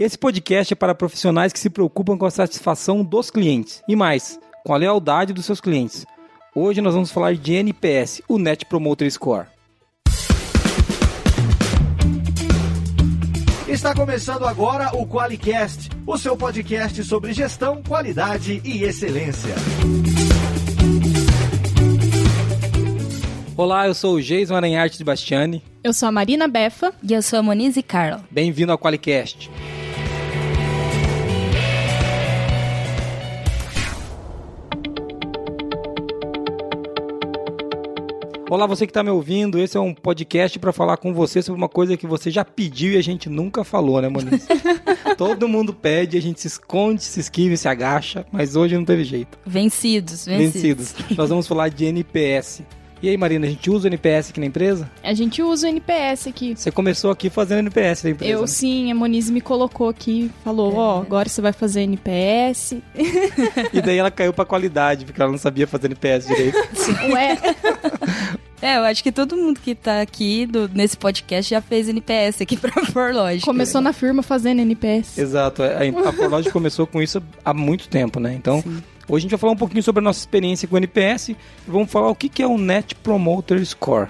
Esse podcast é para profissionais que se preocupam com a satisfação dos clientes e mais, com a lealdade dos seus clientes. Hoje nós vamos falar de NPS, o Net Promoter Score. Está começando agora o QualiCast, o seu podcast sobre gestão, qualidade e excelência. Olá, eu sou o Jason Aranharte de Bastiani. Eu sou a Marina Befa. E eu sou a Monize Carla. Bem-vindo ao QualiCast. Olá, você que está me ouvindo. Esse é um podcast para falar com você sobre uma coisa que você já pediu e a gente nunca falou, né, Moniz? Todo mundo pede, a gente se esconde, se esquiva, se agacha, mas hoje não teve jeito. Vencidos, vencidos. Vencidos. Nós vamos falar de NPS. E aí, Marina, a gente usa o NPS aqui na empresa? A gente usa o NPS aqui. Você começou aqui fazendo NPS na empresa. Eu né? sim, a Monize me colocou aqui, falou, ó, oh, agora você vai fazer NPS. e daí ela caiu pra qualidade, porque ela não sabia fazer NPS direito. Ué. É, eu acho que todo mundo que tá aqui do, nesse podcast já fez NPS aqui pra Forlogic. Começou na firma fazendo NPS. Exato, a, a Forlogic começou com isso há muito tempo, né? Então, Sim. Hoje a gente vai falar um pouquinho sobre a nossa experiência com o NPS e vamos falar o que, é o Net Promoter Score,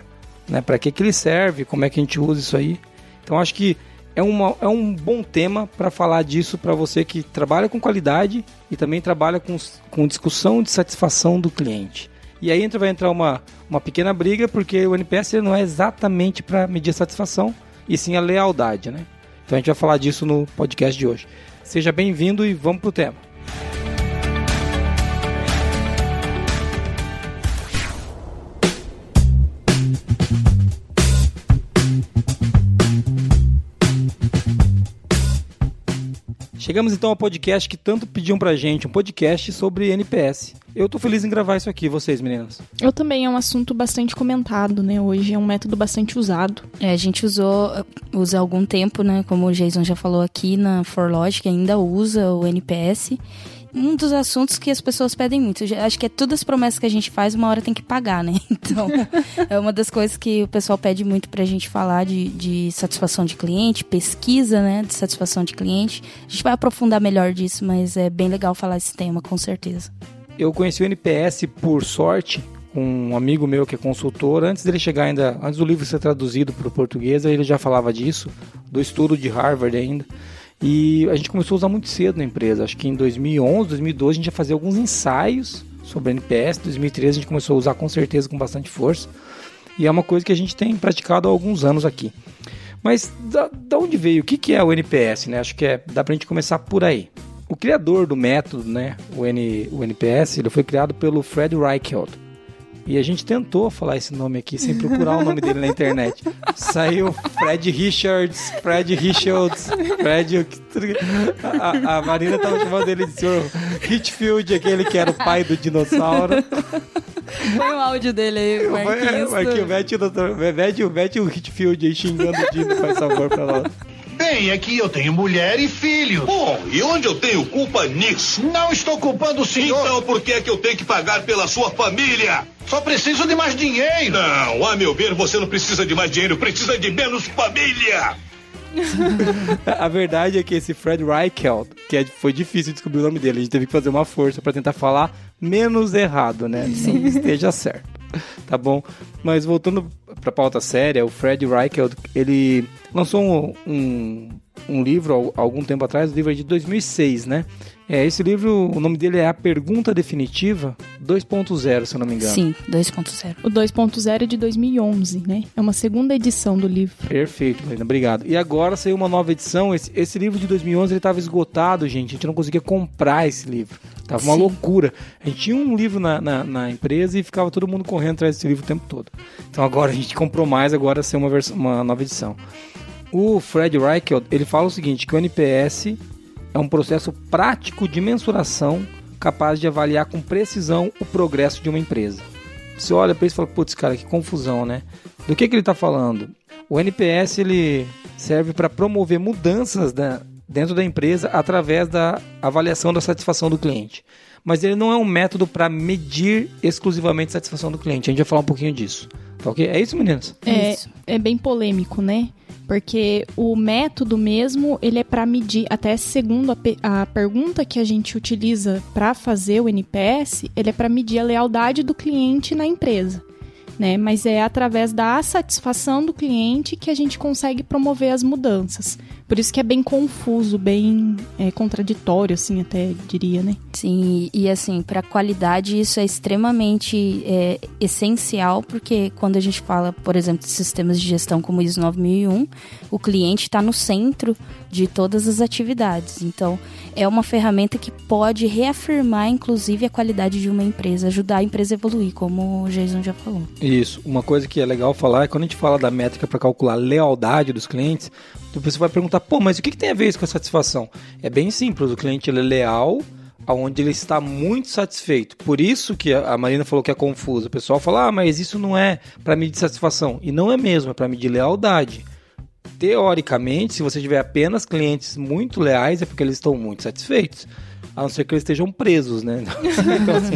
né? Para que, que ele serve, como é que a gente usa isso aí. Então, acho que é, uma, é um bom tema para falar disso para você que trabalha com qualidade e também trabalha com, com discussão de satisfação do cliente. E aí entra, vai entrar uma, uma pequena briga, porque o NPS não é exatamente para medir satisfação, e sim a lealdade, né? Então a gente vai falar disso no podcast de hoje. Seja bem-vindo e vamos pro tema. Chegamos então ao podcast que tanto pediam pra gente, um podcast sobre NPS. Eu tô feliz em gravar isso aqui, vocês, meninas. Eu também, é um assunto bastante comentado, né? Hoje é um método bastante usado. É, a gente usou, usa há algum tempo, né? Como o Jason já falou aqui na Forlogic, ainda usa o NPS um dos assuntos que as pessoas pedem muito. Acho que é todas as promessas que a gente faz, uma hora tem que pagar, né? Então, é uma das coisas que o pessoal pede muito pra gente falar de, de satisfação de cliente, pesquisa, né? De satisfação de cliente. A gente vai aprofundar melhor disso, mas é bem legal falar esse tema, com certeza. Eu conheci o NPS por sorte, um amigo meu que é consultor, antes dele chegar ainda, antes do livro ser traduzido para o português, ele já falava disso, do estudo de Harvard ainda. E a gente começou a usar muito cedo na empresa. Acho que em 2011, 2012 a gente ia fazer alguns ensaios sobre NPS. Em 2013 a gente começou a usar com certeza com bastante força. E é uma coisa que a gente tem praticado há alguns anos aqui. Mas da, da onde veio? O que, que é o NPS? Né? Acho que é, dá pra gente começar por aí. O criador do método, né, o, N, o NPS, ele foi criado pelo Fred Reichelt. E a gente tentou falar esse nome aqui sem procurar o nome dele na internet. Saiu Fred Richards, Fred Richards, Fred. A, a Marina tava chamando ele de senhor Hitfield, aquele que era o pai do dinossauro. Foi um áudio dele aí, Marquinhos. Marquinhos, mete o, mete, mete o Hitfield aí xingando o Dino, faz favor pra nós. Bem, aqui eu tenho mulher e filhos. Bom, e onde eu tenho culpa nisso? Não estou culpando o senhor. Então por que é que eu tenho que pagar pela sua família? Só preciso de mais dinheiro. Não, a meu ver, você não precisa de mais dinheiro, precisa de menos família. a verdade é que esse Fred Reichelt, que é, foi difícil descobrir o nome dele, a gente teve que fazer uma força para tentar falar menos errado, né? Sim. esteja certo. Tá bom? Mas voltando pra pauta séria, o Fred Reichelt, ele lançou um, um, um livro há algum tempo atrás, o livro é de 2006, né? É, esse livro, o nome dele é A Pergunta Definitiva 2.0, se eu não me engano. Sim, 2.0. O 2.0 é de 2011, né? É uma segunda edição do livro. Perfeito, Marina, obrigado. E agora saiu uma nova edição. Esse, esse livro de 2011 ele estava esgotado, gente. A gente não conseguia comprar esse livro. Tava uma Sim. loucura. A gente tinha um livro na, na, na, empresa e ficava todo mundo correndo atrás desse livro o tempo todo. Então agora a gente comprou mais, agora saiu uma, versão, uma nova edição. O Fred Reichelt, ele fala o seguinte, que o NPS é um processo prático de mensuração capaz de avaliar com precisão o progresso de uma empresa. Você olha para isso e fala, putz, cara, que confusão, né? Do que, que ele está falando? O NPS ele serve para promover mudanças da, dentro da empresa através da avaliação da satisfação do cliente. Mas ele não é um método para medir exclusivamente a satisfação do cliente. A gente vai falar um pouquinho disso. Tá ok? É isso, meninas? É, Isso. é bem polêmico, né? Porque o método mesmo, ele é para medir, até segundo a, a pergunta que a gente utiliza para fazer o NPS, ele é para medir a lealdade do cliente na empresa. Né? Mas é através da satisfação do cliente que a gente consegue promover as mudanças. Por isso que é bem confuso, bem é, contraditório, assim, até diria, né? Sim, e, e assim, para qualidade isso é extremamente é, essencial, porque quando a gente fala, por exemplo, de sistemas de gestão como o ISO 9001, o cliente está no centro de todas as atividades. Então, é uma ferramenta que pode reafirmar, inclusive, a qualidade de uma empresa, ajudar a empresa a evoluir, como o Jason já falou. Isso. Uma coisa que é legal falar é quando a gente fala da métrica para calcular a lealdade dos clientes, você vai perguntar, pô, mas o que, que tem a ver isso com a satisfação? É bem simples, o cliente ele é leal aonde ele está muito satisfeito. Por isso que a Marina falou que é confuso. O pessoal fala, ah, mas isso não é para medir satisfação. E não é mesmo, é para medir lealdade. Teoricamente, se você tiver apenas clientes muito leais, é porque eles estão muito satisfeitos. A não ser que eles estejam presos, né? Então, assim,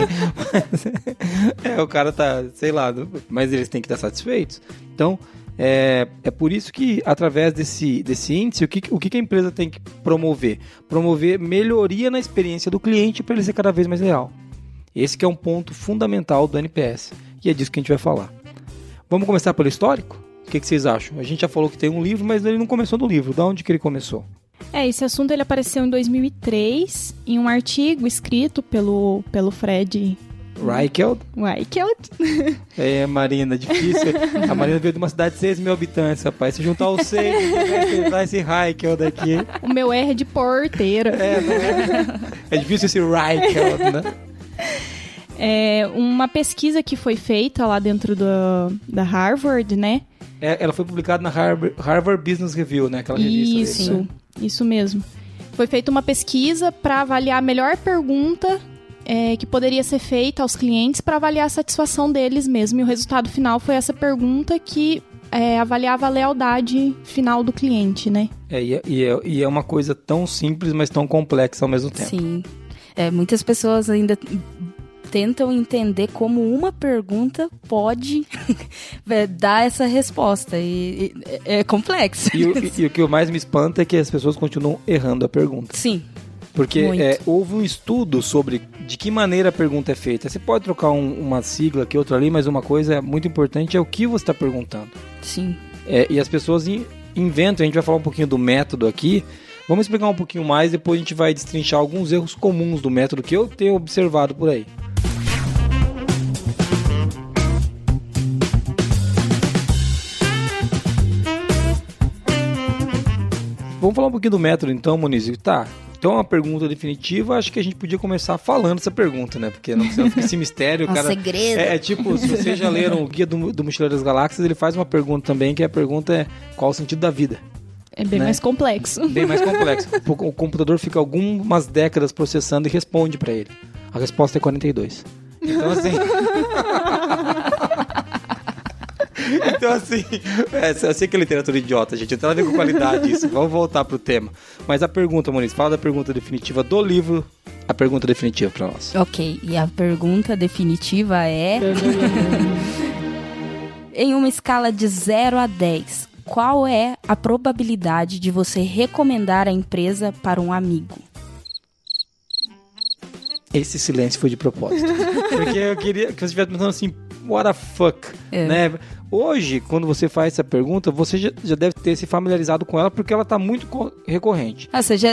é, o cara tá, sei lá, mas eles têm que estar satisfeitos. Então, é, é por isso que, através desse, desse índice, o que, o que a empresa tem que promover? Promover melhoria na experiência do cliente para ele ser cada vez mais leal. Esse que é um ponto fundamental do NPS. E é disso que a gente vai falar. Vamos começar pelo histórico? O que, que vocês acham? A gente já falou que tem um livro, mas ele não começou no livro. Da onde que ele começou? É, esse assunto ele apareceu em 2003 em um artigo escrito pelo, pelo Fred Reicheld? Weichelt. É, Marina, difícil. A Marina veio de uma cidade de 6 mil habitantes, rapaz. Se juntar os 6, vai esse Reicheld aqui. O meu R é de porteira. É, é? É difícil esse Reicheld, né? É uma pesquisa que foi feita lá dentro do, da Harvard, né? É, ela foi publicada na Harvard, Harvard Business Review, né? Aquela revista Isso, né? isso mesmo. Foi feita uma pesquisa para avaliar a melhor pergunta é, que poderia ser feita aos clientes para avaliar a satisfação deles mesmo. E o resultado final foi essa pergunta que é, avaliava a lealdade final do cliente, né? É, e, é, e, é, é uma coisa tão simples, mas tão complexa ao mesmo tempo. Sim. É, muitas pessoas ainda tentam entender como uma pergunta pode é, dar essa resposta. E, e é complexo. E, o- e- e o que mais me espanta é que as pessoas continuam errando a pergunta. Sim. Porque é, houve um estudo sobre de que maneira a pergunta é feita. Você pode trocar um- uma sigla aqui, outra ali, mas uma coisa muito importante é o que você está perguntando. Sim. É, e as pessoas in- inventam, a gente vai falar um pouquinho do método aqui. Vamos explicar um pouquinho mais, depois a gente vai destrinchar alguns erros comuns do método que eu tenho observado por aí. Vamos falar um pouquinho do método então, Moniz. Tá. Então, uma pergunta definitiva, acho que a gente podia começar falando essa pergunta, né? Porque não precisa ficar esse mistério, Um cara. segredo. É, é tipo, se vocês já leram o Guia do, do Mochileiro das Galáxias, ele faz uma pergunta também, que a pergunta é qual o sentido da vida? É bem Né? mais complexo. Bem mais complexo. o, o computador fica algumas décadas processando e responde pra ele. A resposta é 42. Então assim... Então, assim, é, eu sei que é literatura idiota, gente. Não tem nada a ver com qualidade isso. Vamos voltar pro tema. Mas a pergunta, Moniz, fala da pergunta definitiva do livro. A pergunta definitiva pra nós. Ok, e a pergunta definitiva é: Em uma escala de 0 a 10, qual é a probabilidade de você recomendar a empresa para um amigo? Esse silêncio foi de propósito. Porque eu queria que você estivesse pensando assim, what the fuck, É. né? Hoje, quando você faz essa pergunta, você já, já deve ter se familiarizado com ela porque ela tá muito co- recorrente. Ah, você já.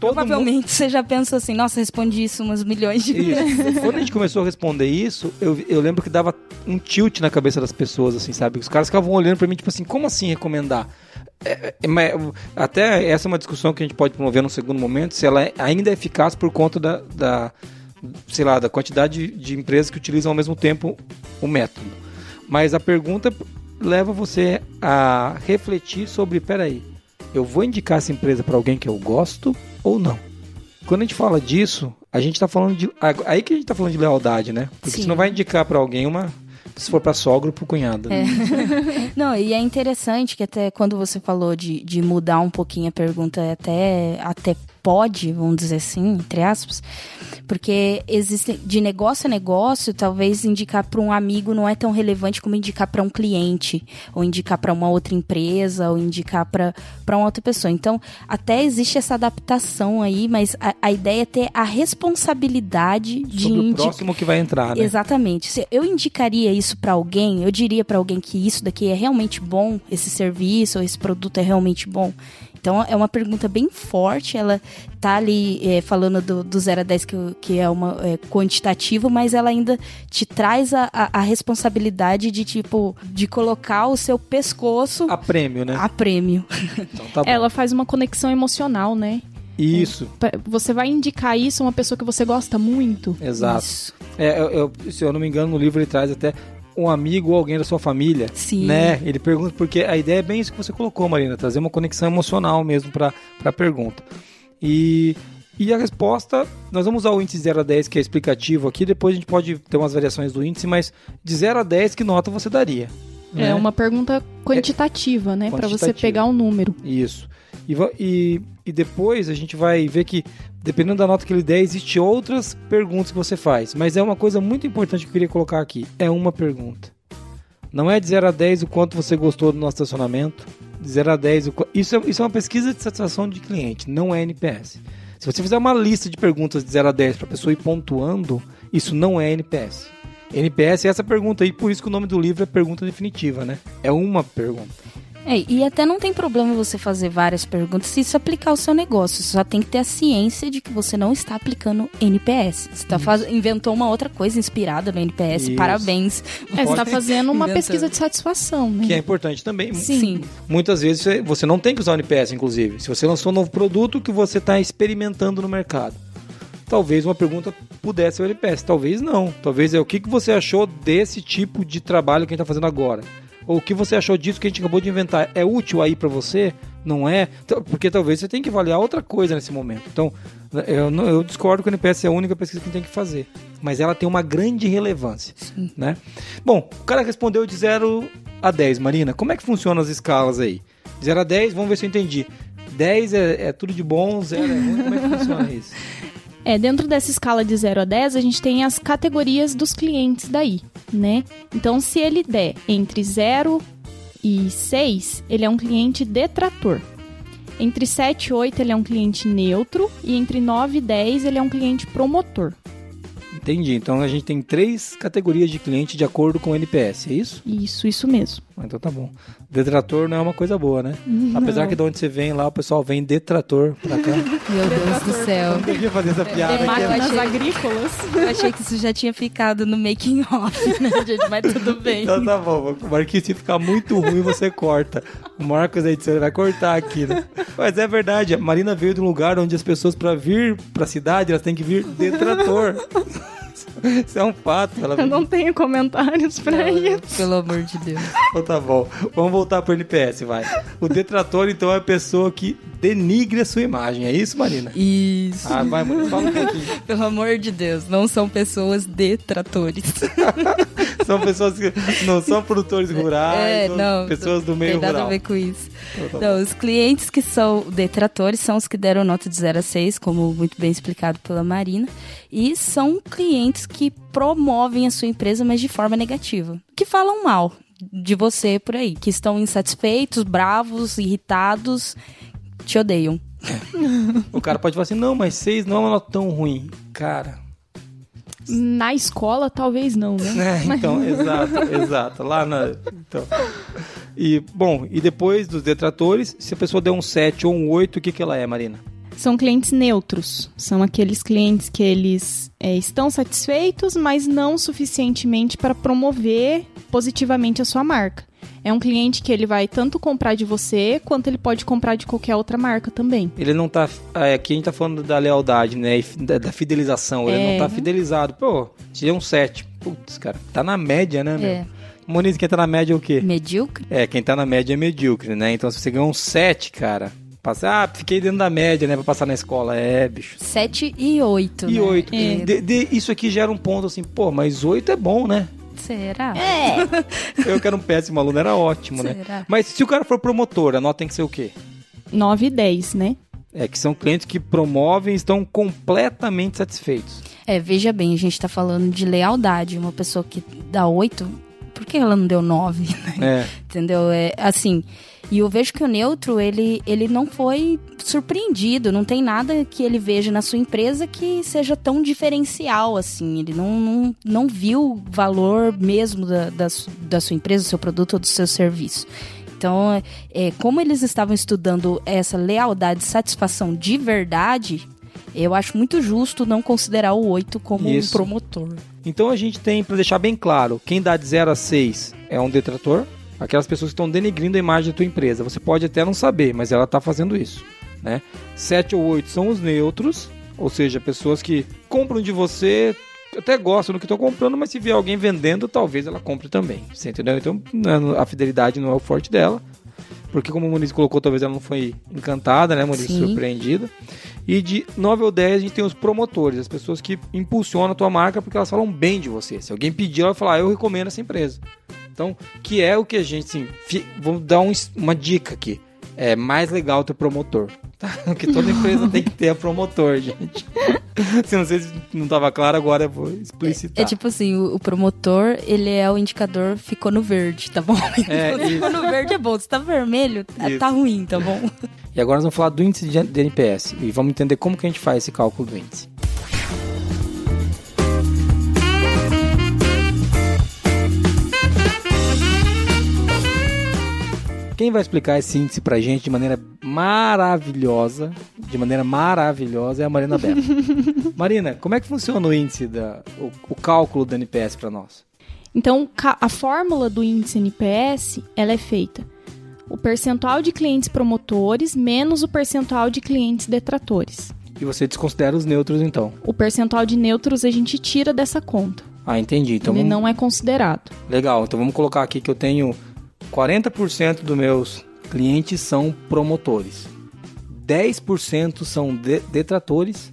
provavelmente você já pensou assim: nossa, respondi isso umas milhões de vezes. Quando a gente começou a responder isso, eu, eu lembro que dava um tilt na cabeça das pessoas, assim, sabe? Os caras ficavam olhando pra mim, tipo assim, como assim recomendar? É, é, até essa é uma discussão que a gente pode promover num segundo momento, se ela é- ainda é eficaz por conta da, da sei lá, da quantidade de, de empresas que utilizam ao mesmo tempo o método. Mas a pergunta leva você a refletir sobre, peraí, eu vou indicar essa empresa para alguém que eu gosto ou não? Quando a gente fala disso, a gente tá falando de. Aí que a gente tá falando de lealdade, né? Porque Sim. você não vai indicar para alguém uma. Se for para sogra ou pro cunhado. né? Não, e é interessante que até quando você falou de, de mudar um pouquinho a pergunta, é até, até pode, vamos dizer assim, entre aspas, porque existe de negócio a negócio, talvez indicar para um amigo não é tão relevante como indicar para um cliente, ou indicar para uma outra empresa, ou indicar para uma outra pessoa. Então, até existe essa adaptação aí, mas a, a ideia é ter a responsabilidade de Sobre o próximo que vai entrar, né? Exatamente. Se eu indicaria isso para alguém, eu diria para alguém que isso daqui é realmente bom, esse serviço ou esse produto é realmente bom. Então é uma pergunta bem forte, ela tá ali é, falando do, do 0 a 10 que, que é uma é, quantitativo, mas ela ainda te traz a, a, a responsabilidade de tipo de colocar o seu pescoço A prêmio, né? a prêmio. Então tá bom. Ela faz uma conexão emocional, né? Isso, Pra- Você vai indicar isso a uma pessoa que você gosta muito. exato. Isso. É, eu- eu- se eu não me engano, no livro ele traz até um amigo ou alguém da sua família. Sim. Né? Ele pergunta, porque a ideia é bem isso que você colocou, Marina, trazer uma conexão emocional mesmo para a pergunta. E, e a resposta, nós vamos usar o índice 0 a 10, que é explicativo aqui, depois a gente pode ter umas variações do índice, mas de 0 a 10, que nota você daria? né? É uma pergunta quantitativa, né? Pra você pegar um número. Isso. E, e, e depois a gente vai ver que, dependendo da nota que ele der, existem outras perguntas que você faz. Mas é uma coisa muito importante que eu queria colocar aqui. É uma pergunta. Não é de 0 a 10 o quanto você gostou do nosso estacionamento. De 0 a 10 o isso, é, isso é uma pesquisa de satisfação de cliente, não é NPS. Se você fizer uma lista de perguntas de 0 a 10 para a pessoa ir pontuando, isso não é NPS. NPS é essa pergunta aí, por isso que o nome do livro é pergunta definitiva, né? É uma pergunta. É, e até não tem problema você fazer várias perguntas se isso aplicar ao seu negócio. Você só tem que ter a ciência de que você não está aplicando NPS. Você tá faz... inventou uma outra coisa inspirada no NPS. Isso. Parabéns. É, você tá fazendo uma Inventando. pesquisa de satisfação, né? Que é importante também. Sim. Muitas vezes você- você não tem que usar o NPS, inclusive. Se você lançou um novo produto que você está experimentando no mercado. Talvez uma pergunta pudesse ser o NPS, talvez não. Talvez é o que, que você achou desse tipo de trabalho que a gente está fazendo agora. Ou o que você achou disso que a gente acabou de inventar? É útil aí para você? Não é? Porque talvez você tenha que avaliar outra coisa nesse momento. Então, eu, eu discordo que o NPS é a única pesquisa que tem que fazer. Mas ela tem uma grande relevância. Né? Bom, o cara respondeu de 0 a 10, Marina. Como é que funcionam as escalas aí? De 0 a 10, vamos ver se eu entendi. 10 é, é tudo de bom, 0 é ruim. Como é que funciona isso? É, dentro dessa escala de 0 a 10, a gente tem as categorias dos clientes daí, né? Então, se ele der entre 0 e 6, ele é um cliente detrator. Entre 7 e 8, ele é um cliente neutro. E entre 9 e 10, ele é um cliente promotor. Entendi. Então a gente tem três categorias de cliente de acordo com o NPS, é isso? Isso, isso mesmo. Então tá bom. Detrator não é uma coisa boa, né? Apesar que de onde você vem lá, o pessoal vem detrator pra cá. Meu Deus do céu. Eu devia fazer essa piada. É, aqui. Máquinas achei- agrícolas. Eu achei que isso já tinha ficado no making off, né, gente? Mas tudo bem. Então tá bom, o Marquinhos, se ficar muito ruim, você corta. O Marcos edição ele vai cortar aqui, né? Mas é verdade, a Marina veio de um lugar onde as pessoas, pra vir pra cidade, elas têm que vir de trator. Isso é um fato. Ela Eu não tenho comentários pra isso. Pelo amor de Deus. Então tá bom. Vamos voltar pro NPS, vai. O detrator, então, é a pessoa que denigre a sua imagem. É isso, Marina? Isso. Ah, vai, Marina, fala um pouquinho. Pelo amor de Deus, não são pessoas detratores. São pessoas que não são produtores rurais, é, ou não. pessoas do não meio tem nada rural. a ver com isso. Então tá Não, os clientes que são detratores são os que deram nota de 0 a 6, como muito bem explicado pela Marina. E são clientes que promovem a sua empresa, mas de forma negativa. Que falam mal de você por aí. Que estão insatisfeitos, bravos, irritados, te odeiam. O cara pode falar assim, não, mas seis não é uma nota tão ruim. Cara, Na escola, talvez não, né? É, então, exato, exato. Lá na. Então. E, bom, e depois dos detratores, se a pessoa der um 7 ou um 8, o que, que ela é, Marina? São clientes neutros. São aqueles clientes que eles é, estão satisfeitos, mas não suficientemente para promover positivamente a sua marca. É um cliente que ele vai tanto comprar de você, quanto ele pode comprar de qualquer outra marca também. Ele não tá. é, Aqui a gente tá falando da lealdade, né? e Da, da fidelização. Ele É. não tá fidelizado. Pô, tirei um 7. Putz, cara, tá na média, né, meu? É. Moniz, quem tá na média é o quê? Medíocre? É, quem tá na média é medíocre, né? Então se você ganhou um 7, cara. Passa, ah, fiquei dentro da média, né? Pra passar na escola. É, bicho. 7 e 8. E né? 8. É. De- de- isso aqui gera um ponto assim, pô, mas 8 é bom, né? Será? Eu que era um péssimo aluno, era ótimo, né? Será? Mas se o cara for promotor, a nota tem que ser o quê? 9 e 10, né? É que são clientes que promovem e estão completamente satisfeitos. É, veja bem, a gente tá falando de lealdade. Uma pessoa que dá 8, por que ela não deu 9? É. Entendeu? É assim. E eu vejo que o neutro, ele, ele não foi surpreendido. Não tem nada que ele veja na sua empresa que seja tão diferencial assim. Ele não, não, não viu o valor mesmo da, da, da sua empresa, do seu produto ou do seu serviço. Então, é, como eles estavam estudando essa lealdade e satisfação de verdade, eu acho muito justo não considerar o 8 como Isso. um promotor. Então a gente tem, para deixar bem claro, quem dá de 0 a 6 é um detrator, aquelas pessoas que estão denegrindo a imagem da tua empresa. Você pode até não saber, mas ela está fazendo isso. Né? 7 ou 8 são os neutros, ou seja, pessoas que compram de você, até gostam do que estão comprando, mas se vier alguém vendendo, talvez ela compre também. Você entendeu? Então não é- a fidelidade não é o forte dela. Porque como o Muniz colocou, talvez ela não foi encantada, né, Muniz? Sim. Surpreendida. E de 9 ou 10 a gente tem os promotores, as pessoas que impulsionam a tua marca porque elas falam bem de você. Se alguém pedir, ela vai falar, ah, eu recomendo essa empresa. Então, que é o que a gente, assim, vamos dar um uma dica aqui. É mais legal ter promotor. Tá? Porque toda empresa tem que ter a promotor, gente. se não sei se não estava claro, agora eu vou explicitar. É tipo assim, o, o promotor, ele é o indicador, ficou no verde, tá bom? É, ficou no verde é bom, se tá vermelho, tá- Isso. tá ruim, tá bom? E agora nós vamos falar do índice de de NPS e vamos entender como que a gente faz esse cálculo do índice. Quem vai explicar esse índice pra gente de maneira maravilhosa, de maneira maravilhosa, é a Marina Bela. Marina, como é que funciona o índice, da, o, o cálculo do NPS pra nós? Então, a fórmula do índice NPS, ela é feita o percentual de clientes promotores menos o percentual de clientes detratores. E você desconsidera os neutros então? O percentual de neutros a gente tira dessa conta. Ah, entendi. Então Ele vamos... não é considerado. Legal, então vamos colocar aqui que eu tenho 40% dos meus clientes são promotores. 10% são de- detratores.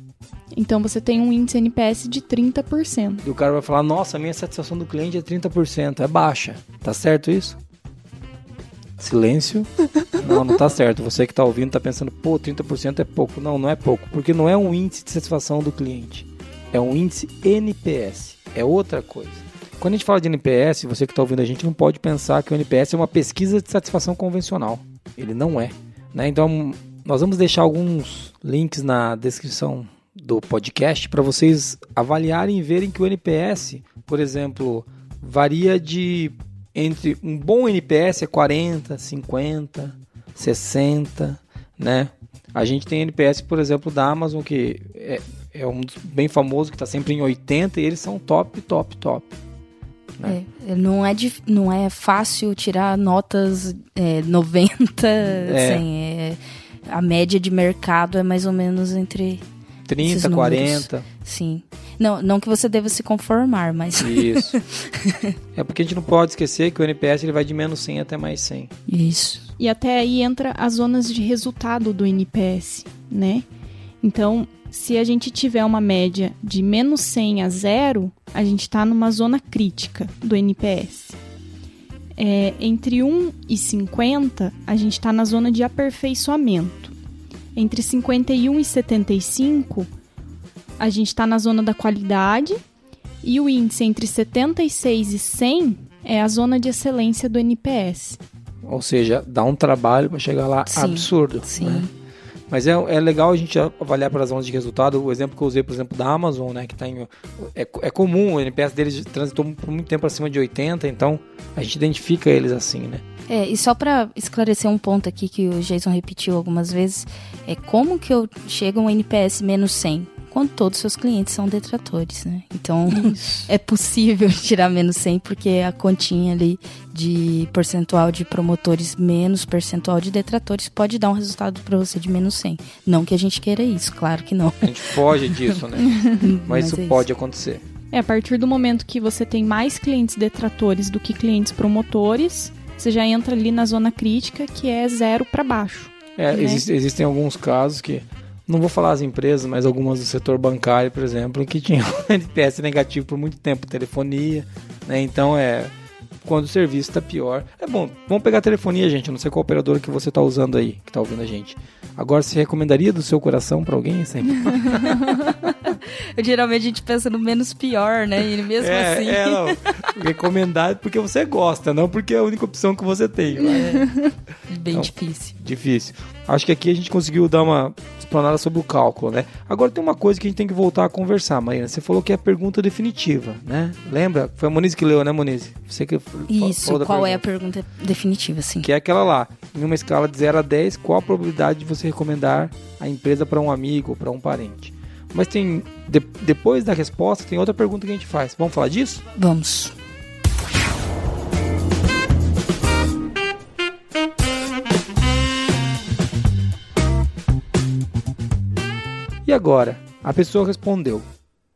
Então você tem um índice NPS de 30%. E o cara vai falar: Nossa, a minha satisfação do cliente é 30%. É baixa. Tá certo isso? Silêncio. Não, não tá certo. Você que tá ouvindo tá pensando: Pô, 30% é pouco. Não, não é pouco. Porque não é um índice de satisfação do cliente. É um índice NPS. É outra coisa. Quando a gente fala de NPS, você que está ouvindo a gente não pode pensar que o NPS é uma pesquisa de satisfação convencional. Ele não é. Né? Então, nós vamos deixar alguns links na descrição do podcast para vocês avaliarem e verem que o NPS, por exemplo, varia de entre um bom NPS é 40, 50, 60, né? A gente tem NPS, por exemplo, da Amazon que é, é um bem famoso que está sempre em 80 e eles são top, top, top. Né? É, não, é dif- não é fácil tirar notas é, 90, 100. É, a média de mercado é mais ou menos entre 30, esses números. 40. Sim. Não, não que você deva se conformar, mas. Isso. é porque a gente não pode esquecer que o NPS ele vai de menos 100 até mais 100. Isso. E até aí entra as zonas de resultado do NPS, né? Então, se a gente tiver uma média de menos 100 a zero, a gente está numa zona crítica do NPS. É, entre 1 e 50, a gente está na zona de aperfeiçoamento. Entre 51 e 75, a gente está na zona da qualidade. E o índice entre 76 e 100 é a zona de excelência do NPS. Ou seja, dá um trabalho para chegar lá Sim, absurdo. sim. né? Mas é, é legal a gente avaliar pelas zonas de resultado. O exemplo que eu usei, por exemplo, da Amazon, né? Que tá em, é, é comum, o NPS deles transitou por muito tempo acima de 80, então a gente identifica eles assim, né? É, e só pra esclarecer um ponto aqui que o Jason repetiu algumas vezes, é como que eu chego a um NPS menos 100? Quando todos os seus clientes são detratores, né? Então, é possível tirar menos 100 porque a continha ali de percentual de promotores menos percentual de detratores pode dar um resultado pra você de menos 100. Não que a gente queira isso, claro que não. A gente foge disso, né? Mas, Mas isso é isso. pode acontecer. É, a partir do momento que você tem mais clientes detratores do que clientes promotores, você já entra ali na zona crítica, que é zero para baixo. É, Né? existe- existem alguns casos que, não vou falar as empresas, mas algumas do setor bancário, por exemplo, que tinham NPS negativo por muito tempo, telefonia, né? Então é, quando o serviço está pior. É bom, vamos pegar a telefonia, gente. Eu não sei qual operadora que você está usando aí, que está ouvindo a gente. Agora, você recomendaria do seu coração para alguém? Geralmente a gente pensa no menos pior, né? E mesmo é, assim. É, não. Recomendado porque você gosta, não porque é a única opção que você tem. É. Bem difícil. Difícil. Acho que aqui a gente conseguiu dar uma explanada sobre o cálculo, né? Agora tem uma coisa que a gente tem que voltar a conversar, Marina. Você falou que é a pergunta definitiva, né? Lembra? Foi a Moniz que leu, né, Moniz? Você que Isso, qual é a pergunta. pergunta definitiva, assim? Que é aquela lá. Em uma escala de 0 a 10, qual a probabilidade de você recomendar a empresa para um amigo ou para um parente? Mas tem. de- depois da resposta, tem outra pergunta que a gente faz. Vamos falar disso? Vamos. E agora? A pessoa respondeu.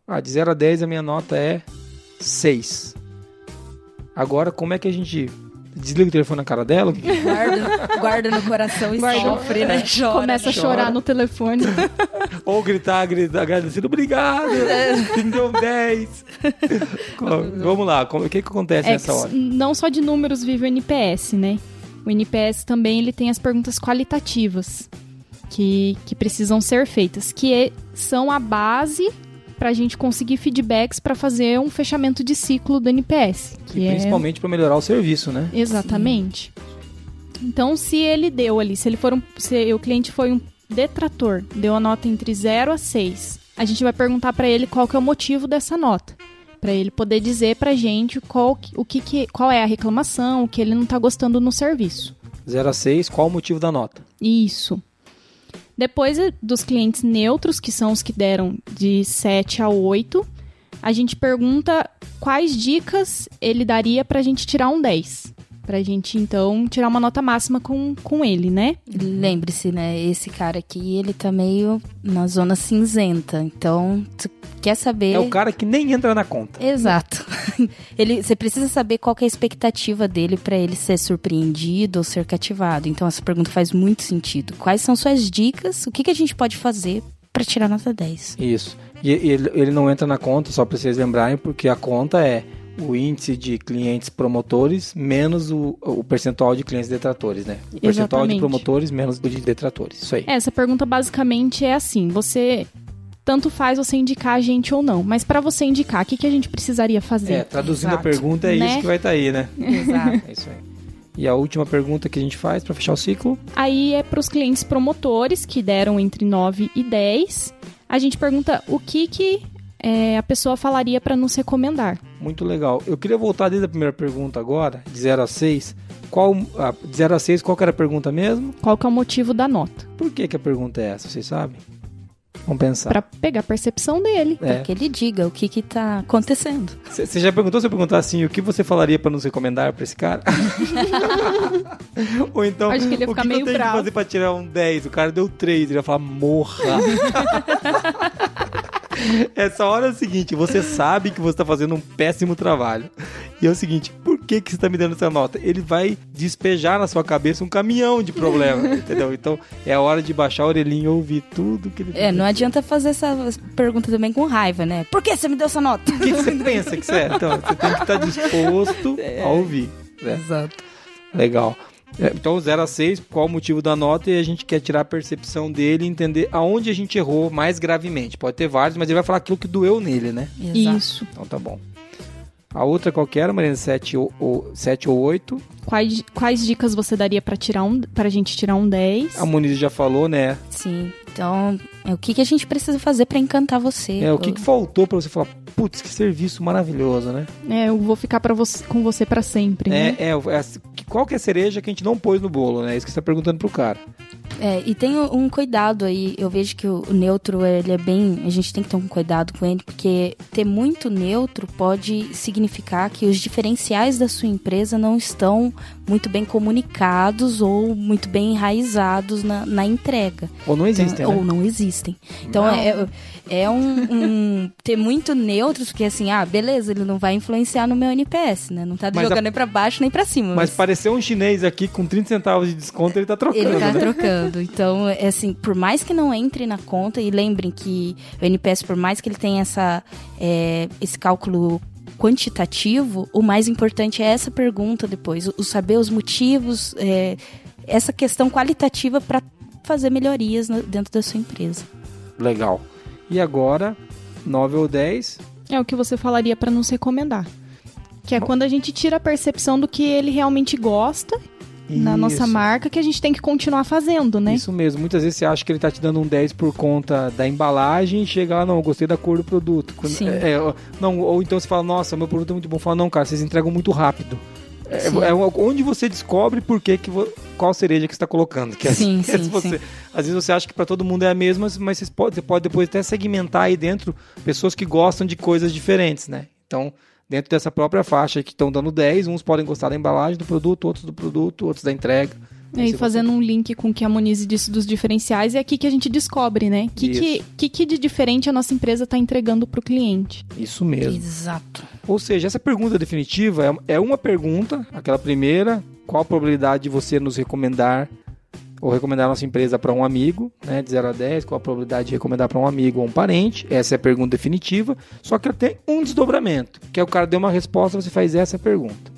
Ah, de 0 a 10 a minha nota é 6. Agora, como é que a gente desliga o telefone na cara dela? Guarda, guarda no coração e Guarda- sofre, né? Chora. Começa a chora. chorar no telefone. Ou gritar, gritar agradecendo, obrigado, me deu 10. Vamos lá, como- o que, que acontece É nessa que hora? não só de números vive o NPS, né? O NPS também ele tem as perguntas qualitativas que, que precisam ser feitas, que é- são a base para a gente conseguir feedbacks para fazer um fechamento de ciclo do NPS. Que E é... principalmente para melhorar o serviço, né? Exatamente. Então, se ele deu ali, se ele for um, se o cliente foi um detrator, deu a nota entre 0 a 6, a gente vai perguntar para ele qual que é o motivo dessa nota, Pra ele poder dizer pra gente qual o que, que qual é a reclamação, o que ele não tá gostando no serviço. 0 a 6, qual o motivo da nota? Isso. Depois eh, dos clientes neutros, que são os que deram de 7 a 8, a gente pergunta quais dicas ele daria pra gente tirar um 10. Pra gente, então, tirar uma nota máxima com, com ele, né? Lembre-se, né? Esse cara aqui, ele tá meio na zona cinzenta. Então, tu quer saber. É o cara que nem entra na conta. Exato. Ele, você precisa saber qual que é a expectativa dele para ele ser surpreendido ou ser cativado. Então essa pergunta faz muito sentido. Quais são suas dicas? O que, que a gente pode fazer para tirar nota 10? Isso. E ele, ele não entra na conta, só para vocês lembrarem, porque a conta é o índice de clientes promotores menos o, o percentual de clientes detratores, né? O percentual de promotores menos o de detratores. Isso aí. Essa pergunta basicamente é assim: você. Tanto faz você indicar a gente ou não, mas pra você indicar, o que, que a gente precisaria fazer? É, traduzindo Exato. a pergunta, é Né? isso que vai estar aí, né? Exato. É isso aí. E a última pergunta que a gente faz para fechar o ciclo? Aí é para os clientes promotores que deram entre 9 e 10. A gente pergunta o que, que é, a pessoa falaria para nos recomendar. Muito legal. Eu queria voltar desde a primeira pergunta agora, de 0 a 6. Qual, ah, de 0 a 6, qual que era a pergunta mesmo? Qual que é o motivo da nota? Por que, que a pergunta é essa, vocês sabem? Vamos pensar. Para pegar a percepção dele. É. Para que ele diga o que que tá acontecendo. Você já perguntou se eu perguntar assim, o que você falaria pra nos recomendar pra esse cara? Ou então, Acho que ele ia o ficar que, meio eu tenho bravo. que fazer pra tirar um 10? O cara deu 3, ele ia falar, morra. Essa hora é o seguinte, você sabe que você tá fazendo um péssimo trabalho. E é o seguinte, por que que você tá me dando essa nota? Ele vai despejar na sua cabeça um caminhão de problema, entendeu? Então, é a hora de baixar a orelhinha e ouvir tudo que ele É, não adianta fazer essa pergunta também com raiva, né? Por que você me deu essa nota? O que, que você pensa que você é? Então, você tem que estar disposto a ouvir. né? Exato. Legal. É, Então, 0 a 6, qual o motivo da nota? E a gente quer tirar a percepção dele e entender aonde a gente errou mais gravemente. Pode ter vários, mas ele vai falar aquilo que doeu nele, né? Exato. Isso. Então tá bom. A outra qualquer, Marina, 7 ou, ou, 7 ou 8. Quais, quais dicas você daria para tirar um, pra gente tirar um 10? A Muniz já falou, né? Sim. Então, é o que, que a gente precisa fazer para encantar você? É, o que, que faltou pra você falar, putz, que serviço maravilhoso, né? É, eu vou ficar pra você, com você para sempre, né? É, é, é, qual que é a cereja que a gente não pôs no bolo, né? Isso que você tá perguntando pro cara. É, e tem um cuidado aí. Eu vejo que o neutro, ele é bem. A gente tem que ter um cuidado com ele, porque ter muito neutro pode significar que os diferenciais da sua empresa não estão muito bem comunicados ou muito bem enraizados na, na entrega. Ou não existem, Então, né? Ou não existem. Então é, é um, um- ter muito neutros, porque assim, ah, beleza, ele não vai influenciar no meu NPS, né? Não tá Mas a- jogando nem pra baixo nem pra cima. Mas pareceu um chinês aqui com 30 centavos de desconto, ele tá trocando, Ele tá né? trocando. Então, é assim, por mais que não entre na conta, e lembrem que o NPS, por mais que ele tenha essa, é, esse cálculo quantitativo, o mais importante é essa pergunta depois, o, o saber os motivos, é, essa questão qualitativa para fazer melhorias no, dentro da sua empresa. Legal. E agora, 9 ou 10, É o que você falaria para nos recomendar. Que é quando a gente tira a percepção do que ele realmente gosta na nossa marca, que a gente tem que continuar fazendo, né? Isso mesmo. Muitas vezes você acha que ele tá te dando um 10 por conta da embalagem e chega lá, não, gostei da cor do produto. Sim. é, é, não, ou então você fala, nossa, meu produto é muito bom. Fala, não, cara, vocês entregam muito rápido. É, é onde você descobre por que, que qual cereja que você está colocando. Que às Sim, vezes sim, você, sim. às vezes você acha que para todo mundo é a mesma, mas você pode, você pode depois até segmentar aí dentro pessoas que gostam de coisas diferentes, né? Então, dentro dessa própria faixa que estão dando 10, uns podem gostar da embalagem do produto, outros do produto, outros da entrega. E aí, fazendo um link com o que a Monize disse dos diferenciais, é aqui que a gente descobre, né? O que, que, que de diferente a nossa empresa está entregando para o cliente. Isso mesmo. Exato. Ou seja, essa pergunta definitiva é, é uma pergunta, aquela primeira, qual a probabilidade de você nos recomendar ou recomendar a nossa empresa para um amigo, né, de 0 a 10, qual a probabilidade de recomendar para um amigo ou um parente? Essa é a pergunta definitiva, só que ela tem um desdobramento, que é o cara deu uma resposta, você faz essa pergunta.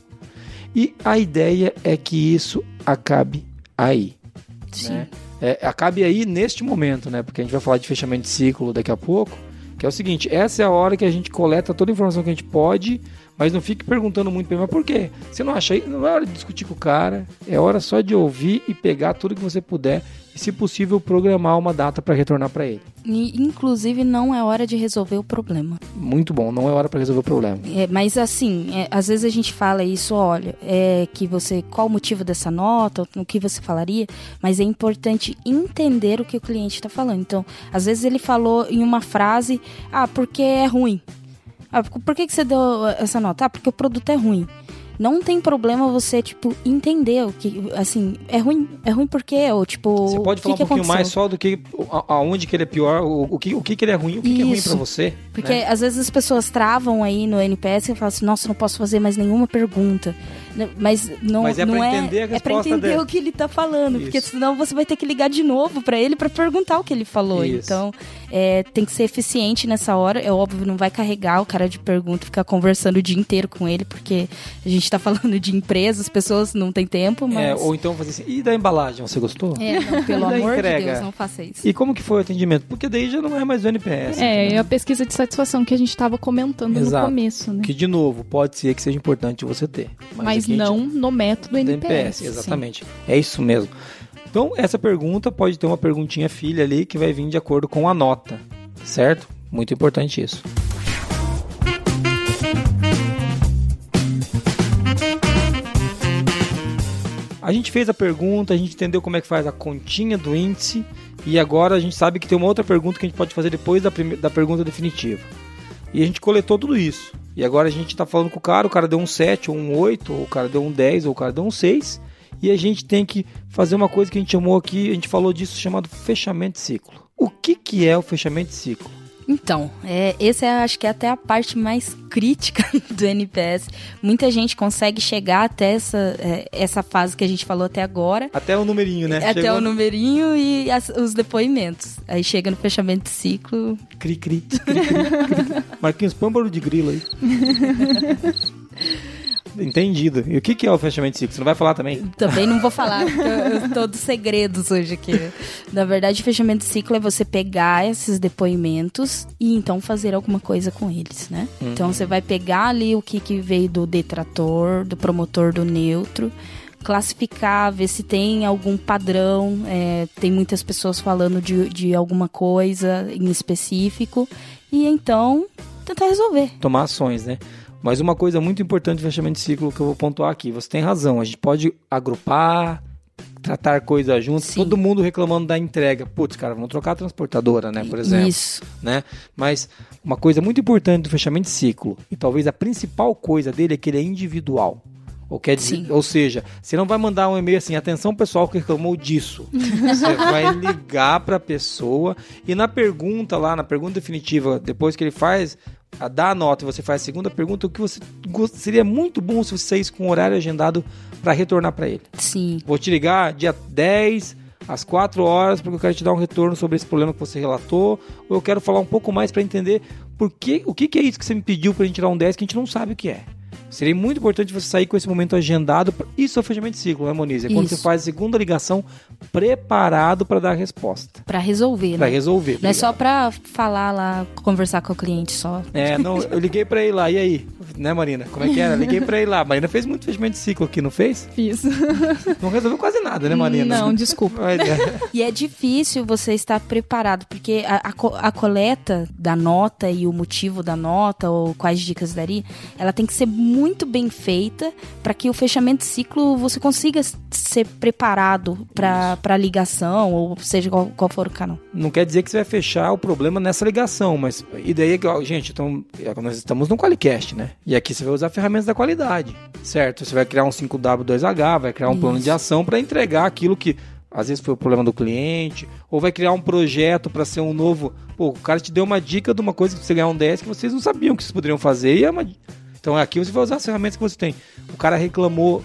E a ideia é que isso acabe aí. Sim. né? É, acabe aí neste momento, né? Porque a gente vai falar de fechamento de ciclo daqui a pouco. Que é o seguinte, essa é a hora que a gente coleta toda a informação que a gente pode, mas não fique perguntando muito mas por quê? Você não acha aí? Não é hora de discutir com o cara, é hora só de ouvir e pegar tudo que você puder e, se possível, programar uma data para retornar para ele. E, inclusive, não é hora de resolver o problema. Muito bom, não é hora para resolver o problema. É, mas assim, é, às vezes a gente fala isso, olha, é que você, qual o motivo dessa nota, o que você falaria, mas é importante entender o que o cliente está falando. Então, às vezes ele falou em uma frase, ah, porque é ruim. Ah, por que, que você deu essa nota? Ah, porque o produto é ruim. Não tem problema você, tipo, entender o que, assim, é ruim, é ruim por quê? Ou, tipo, Você pode falar que um pouquinho mais aconteceu? só do que a- aonde que ele é pior, o, o que, o que que ele é ruim, o que, que é ruim para você. Porque né? às vezes as pessoas travam aí no NPS e falam assim, nossa, não posso fazer mais nenhuma pergunta. Né, Mas não, Mas é pra não é, entender a é pra resposta entender dela. o que ele tá falando, porque Isso. senão você vai ter que ligar de novo pra ele pra perguntar o que ele falou. Isso. Então, é, tem que ser eficiente nessa hora. É óbvio, não vai carregar o cara de pergunta e ficar conversando o dia inteiro com ele, porque a gente tá falando de empresa, as pessoas não têm tempo, mas É, ou então fazer assim, e da embalagem, você gostou? É, não, pelo amor entrega? de Deus, não faça isso. E como que foi o atendimento? Porque daí já não é mais o NPS. É, é a pesquisa de satisfação que a gente estava comentando Exato. no começo, né? Que, de novo, pode ser que seja importante você ter. Mas, aqui a gente- não no método do NPS. exatamente. É isso mesmo. Então, essa pergunta pode ter uma perguntinha filha ali que vai vir de acordo com a nota, certo? Muito importante isso. A gente fez a pergunta, a gente entendeu como é que faz a continha do índice e agora a gente sabe que tem uma outra pergunta que a gente pode fazer depois da, da pergunta definitiva. E a gente coletou tudo isso. E agora a gente tá falando com o cara, o cara deu um 7 ou um 8, ou o cara deu um 10, ou o cara deu um 6. E a gente tem que fazer uma coisa que a gente chamou aqui, a gente falou disso, chamado fechamento de ciclo. O que, que é o fechamento de ciclo? Então, é, esse é, acho que é até a parte mais crítica do NPS. Muita gente consegue chegar até essa, é, essa fase que a gente falou até agora. Até o numerinho, né? Até Chegou- o numerinho e as- os depoimentos. Aí chega no fechamento de ciclo. Cri, cri, cri, cri, cri. Marquinhos, põe um barulho de grilo aí. Entendido. E o que, que é o fechamento de ciclo? Você não vai falar também? Também não vou falar, porque eu, eu tô dos segredos hoje aqui. Na verdade, fechamento de ciclo é você pegar esses depoimentos e então fazer alguma coisa com eles, né? Então você vai pegar ali o que, que veio do detrator, do promotor do neutro, classificar, ver se tem algum padrão. é, tem muitas pessoas falando de, de alguma coisa em específico. E então tentar resolver. tomar ações, né? Mas uma coisa muito importante do fechamento de ciclo que eu vou pontuar aqui, você tem razão, a gente pode agrupar, tratar coisas juntas, Sim. todo mundo reclamando da entrega. Putz, cara, vamos trocar a transportadora, né, por exemplo. Isso. Né? Mas uma coisa muito importante do fechamento de ciclo, e talvez a principal coisa dele é que ele é individual. Ou, quer dizer, Sim. ou seja, você não vai mandar um e-mail assim, atenção pessoal que reclamou disso. Você vai ligar para a pessoa e na pergunta lá, na pergunta definitiva, depois que ele faz, a, dá a nota e você faz a segunda pergunta, o que você seria muito bom se você saísse com um horário agendado para retornar para ele. Sim. Vou te ligar dia 10 às 4 horas porque eu quero te dar um retorno sobre esse problema que você relatou, ou eu quero falar um pouco mais para entender por que, o que, que é isso que você me pediu pra gente tirar um 10 que a gente não sabe o que é. Seria muito importante você sair com esse momento agendado. Isso é o fechamento de ciclo, né, Moniz? É quando Isso. você faz a segunda ligação preparado para dar a resposta. Pra resolver, Pra né? resolver. Não é obrigado. só pra falar lá, conversar com o cliente só. É, não, eu liguei pra ir lá, e aí? Né, Marina? Como é que era? Liguei pra ir lá. Marina fez muito fechamento de ciclo aqui, não fez? Fiz. Não resolveu quase nada, né, Marina? Não, desculpa. Mas, é. E é difícil você estar preparado, porque a, a a coleta da nota e o motivo da nota, ou quais dicas daria, ela tem que ser muito bem feita para que o fechamento de ciclo você consiga ser preparado para a ligação, ou seja, qual, qual for o canal. Não quer dizer que você vai fechar o problema nessa ligação, mas. E daí, ó, gente, então, é, nós estamos no Qualicast, né? E aqui você vai usar ferramentas da qualidade, certo? Você vai criar um 5W2H, vai criar um plano de Isso. ação para entregar aquilo que. Às vezes foi o problema do cliente, ou vai criar um projeto para ser um novo. Pô, o cara te deu uma dica de uma coisa que você ganhar um 10 que vocês não sabiam que vocês poderiam fazer. E é uma... Então aqui você vai usar as ferramentas que você tem. O cara reclamou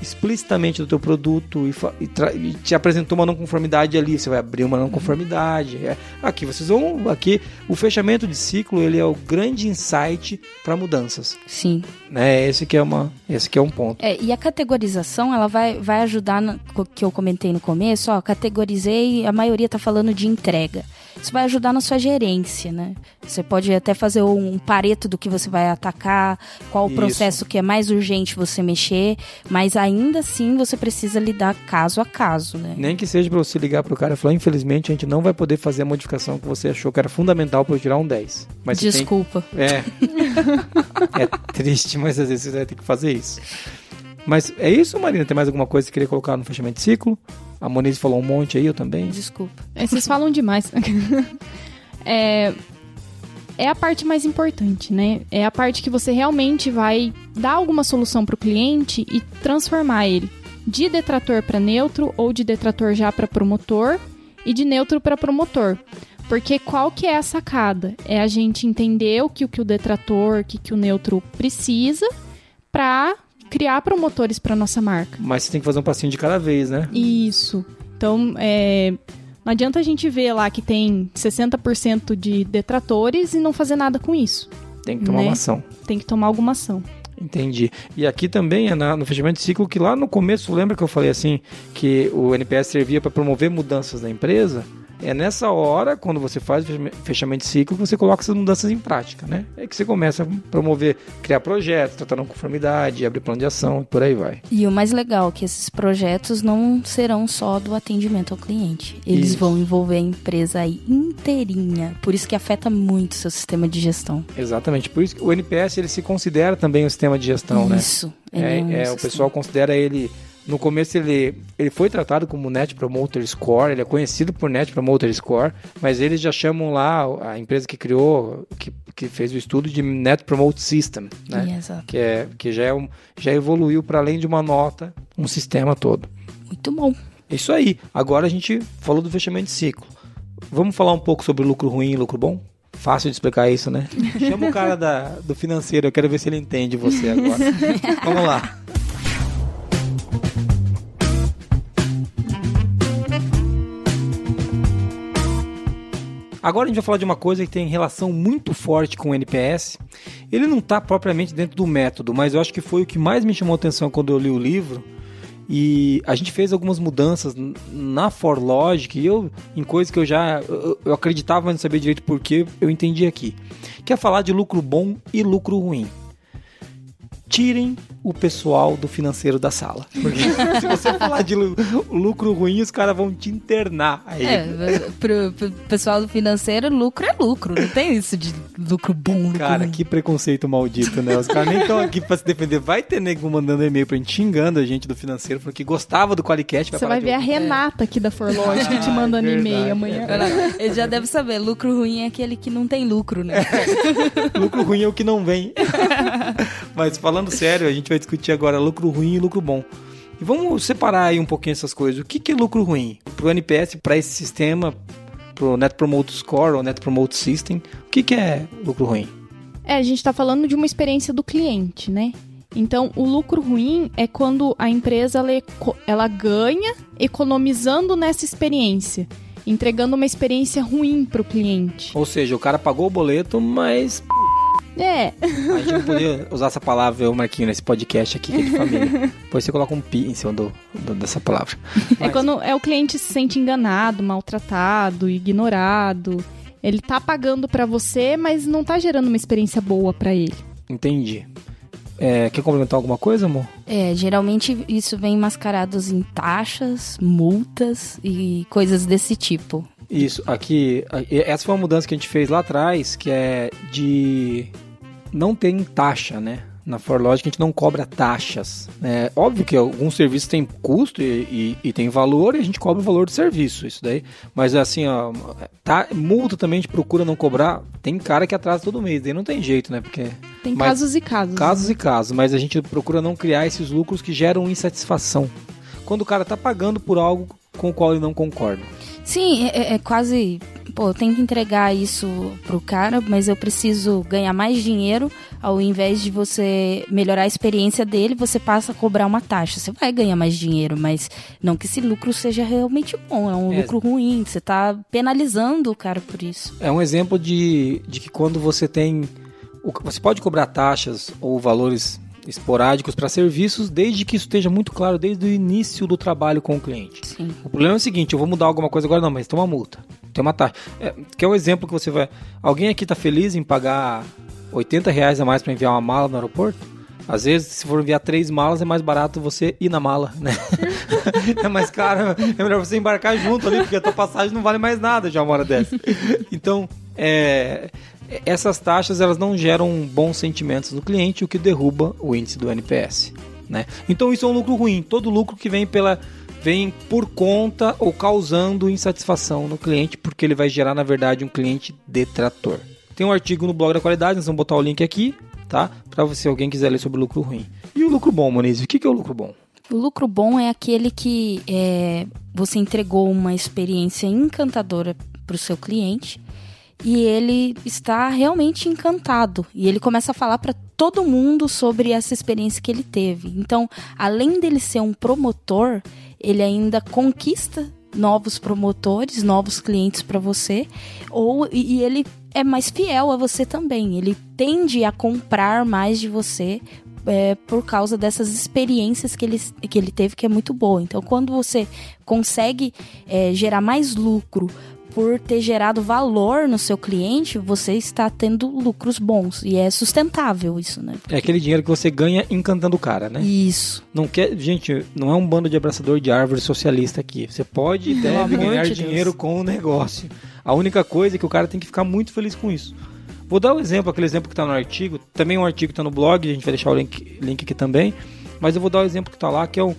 explicitamente do teu produto e, e e te apresentou uma não conformidade ali, você vai abrir uma não conformidade. É, aqui vocês vão, aqui o fechamento de ciclo ele é o grande insight para mudanças, Sim. né? Esse que é uma, esse que é um ponto. É, e a categorização, ela vai, vai ajudar, no, que eu comentei no começo, ó, categorizei, a maioria tá falando de entrega. Isso vai ajudar na sua gerência, né? Você pode até fazer um pareto do que você vai atacar, qual o Isso. processo que é mais urgente você mexer, mas ainda assim você precisa lidar caso a caso, né? Nem que seja para você ligar pro cara e falar, infelizmente a gente não vai poder fazer a modificação que você achou que era fundamental para eu tirar um 10. Mas você tem- Desculpa. É. é triste, mas às vezes você vai ter que fazer isso. Mas é isso, Marina? Tem mais alguma coisa que você queria colocar no fechamento de ciclo? A Moniz falou um monte aí, eu também. Desculpa. É, Vocês falam demais. é, é a parte mais importante, né? É a parte que você realmente vai dar alguma solução para o cliente e transformar ele de detrator para neutro ou de detrator já para promotor e de neutro para promotor. Porque qual que é a sacada? É a gente entender o que o, que o detrator, o que, que o neutro precisa para criar promotores para nossa marca. Mas você tem que fazer um passinho de cada vez, né? Isso. Então, é, não adianta a gente ver lá que tem 60% de detratores e não fazer nada com isso. Tem que tomar Né? uma ação. Tem que tomar alguma ação. Entendi. E aqui também é na- no fechamento de ciclo que lá no começo, lembra que eu falei assim, que o NPS servia para promover mudanças na empresa? É nessa hora, quando você faz o fechame- fechamento de ciclo, você coloca essas mudanças em prática, né? É que você começa a promover, criar projetos, tratar não conformidade, abrir plano de ação e por aí vai. E o mais legal é que esses projetos não serão só do atendimento ao cliente. Eles Isso. vão envolver a empresa aí inteirinha. Por isso que afeta muito o seu sistema de gestão. Exatamente. Por isso que o NPS ele se considera também um sistema de gestão, né? Isso. É, um é, o pessoal considera ele. No começo ele, ele foi tratado como Net Promoter Score, ele é conhecido por Net Promoter Score, mas eles já chamam lá a empresa que criou, que, que fez o estudo de Net Promote System, né? Exato. Que, é, que já, é um, já evoluiu para além de uma nota, um sistema todo. Muito bom. É Isso aí. Agora a gente falou do fechamento de ciclo. Vamos falar um pouco sobre lucro ruim e lucro bom? Fácil de explicar isso, né? Chama o cara da, do financeiro, eu quero ver se ele entende você agora. Vamos lá. Agora a gente vai falar de uma coisa que tem relação muito forte com o NPS. Ele não está propriamente dentro do método, mas eu acho que foi o que mais me chamou a atenção quando eu li o livro. E a gente fez algumas mudanças na ForLogic e eu, em coisas que eu já eu, eu acreditava, mas não sabia direito por quê, eu entendi aqui. Que é falar de lucro bom e lucro ruim. Tirem o pessoal do financeiro da sala. Porque se você falar de lu- lucro ruim, os caras vão te internar. Aí, É, pro, pro pessoal do financeiro, lucro é lucro. Não tem isso de lucro bom, lucro Cara, ruim. que preconceito maldito, né? Os caras nem estão aqui pra se defender. Vai ter nego mandando e-mail pra gente xingando a gente do financeiro, falando que gostava do Qualicast. Você vai de ver a. Renata aqui da Forlogic te mandando Ah, é e-mail amanhã. é. Ele já deve saber, lucro ruim é aquele que não tem lucro, né? Lucro ruim é o que não vem. Mas falando sério, a gente vai discutir agora lucro ruim e lucro bom. E vamos separar aí um pouquinho essas coisas. O que, que é lucro ruim? Pro NPS, para esse sistema, pro Net Promote Score ou Net Promote System, o que, que é lucro ruim? É, a gente tá falando de uma experiência do cliente, né? Então, o lucro ruim é quando a empresa ela, ela ganha economizando nessa experiência. entregando uma experiência ruim pro cliente. Ou seja, o cara pagou o boleto, mas É, a gente não podia usar essa palavra, eu, Marquinho, nesse podcast aqui, que é de família. Depois você coloca um pi em cima do, do- dessa palavra. é Mas- quando é o cliente se sente enganado, maltratado, ignorado. Ele tá pagando pra você, mas não tá gerando uma experiência boa pra ele. Entendi. É, quer complementar alguma coisa, amor? É, geralmente isso vem mascarados em taxas, multas e coisas desse tipo. Isso, aqui, essa foi uma mudança que a gente fez lá atrás, que é de não tem taxa, né? Na ForLogic a gente não cobra taxas. É óbvio que alguns serviços têm custo e, e- e tem valor e a gente cobra o valor do serviço, isso daí. Mas assim, ó, tá, multa também a gente procura não cobrar. Tem cara que atrasa todo mês, daí não tem jeito, né? Porque Tem Mas- casos e casos. Casos e casos, mas a gente procura não criar esses lucros que geram insatisfação. Quando o cara tá pagando por algo com o qual ele não concorda. Sim, é, é- é quase. Pô, eu tenho que entregar isso pro cara, mas eu preciso ganhar mais dinheiro. Ao invés de você melhorar a experiência dele, você passa a cobrar uma taxa. Você vai ganhar mais dinheiro, mas não que esse lucro seja realmente bom. É um É. lucro ruim. Você tá penalizando o cara por isso. É um exemplo de, de que quando você tem. Você pode cobrar taxas ou valores esporádicos para serviços, desde que isso esteja muito claro desde o início do trabalho com o cliente. Sim. O problema é o seguinte, eu vou mudar alguma coisa agora, não, mas tem uma multa, tem uma taxa. É, que é o exemplo que você vai... Alguém aqui tá feliz em pagar 80 reais a mais para enviar uma mala no aeroporto? Às vezes, se for enviar três malas, é mais barato você ir na mala, né? é mais caro, é melhor você embarcar junto ali, porque a tua passagem não vale mais nada já uma hora dessa. Então, é, essas taxas, elas não geram bons sentimentos no cliente, o que derruba o índice do NPS, né? Então, isso é um lucro ruim. Todo lucro que vem pela vem por conta ou causando insatisfação no cliente, porque ele vai gerar, na verdade, um cliente detrator. Tem um artigo no blog da qualidade, nós vamos botar o link aqui, tá? Para você, alguém quiser ler sobre o lucro ruim. E o lucro bom, Moniz? O que que é o lucro bom? O lucro bom é aquele que é, você entregou uma experiência encantadora para o seu cliente e ele está realmente encantado e ele começa a falar para todo mundo sobre essa experiência que ele teve. Então, além dele ser um promotor, ele ainda conquista novos promotores, novos clientes para você, ou e, ele é mais fiel a você também. Ele tende a comprar mais de você é, por causa dessas experiências que ele, que ele teve, que é muito boa. Então, quando você consegue é, gerar mais lucro por ter gerado valor no seu cliente, você está tendo lucros bons. E é sustentável isso, né? É aquele dinheiro que você ganha encantando o cara, né? Isso. Não quer, gente, não é um bando de abraçador de árvore socialista aqui. Você pode e deve ganhar de dinheiro Deus. com o negócio. A única coisa é que o cara tem que ficar muito feliz com isso. Vou dar um exemplo, aquele exemplo que está no artigo. Também um artigo que está no blog, a gente vai deixar o link, link aqui também. Mas eu vou dar o exemplo que está lá, que é o,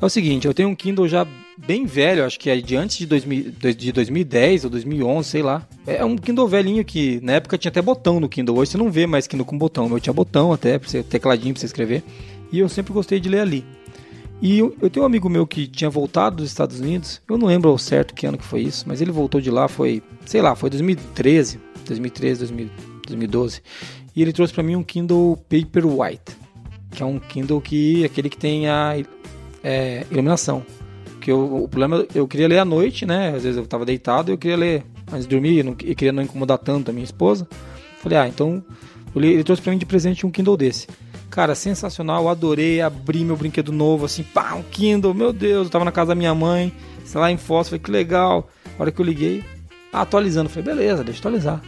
é o seguinte: eu tenho um Kindle já bem velho, acho que é de antes de, 2000, de 2010 ou 2011, sei lá. É um Kindle velhinho que na época tinha até botão no Kindle. Hoje você não vê mais Kindle com botão. Eu tinha botão até, pra você, tecladinho para você escrever. E eu sempre gostei de ler ali. E eu, eu tenho um amigo meu que tinha voltado dos Estados Unidos. Eu não lembro ao certo que ano que foi isso, mas ele voltou de lá, foi, sei lá, foi 2013, 2013, 2000, 2012. E ele trouxe para mim um Kindle Paperwhite, que é um Kindle que aquele que tem a é, iluminação. Que eu, o problema eu queria ler à noite, né? Às vezes eu estava deitado e eu queria ler antes de dormir, não, eu queria não incomodar tanto a minha esposa. Falei, ah, então li- ele trouxe para mim de presente um Kindle desse. Cara, sensacional, adorei, abri meu brinquedo novo, assim, pá, um Kindle, meu Deus, eu tava na casa da minha mãe, sei lá, em Foz, falei, que legal. A hora que eu liguei, atualizando, falei, beleza, deixa eu atualizar.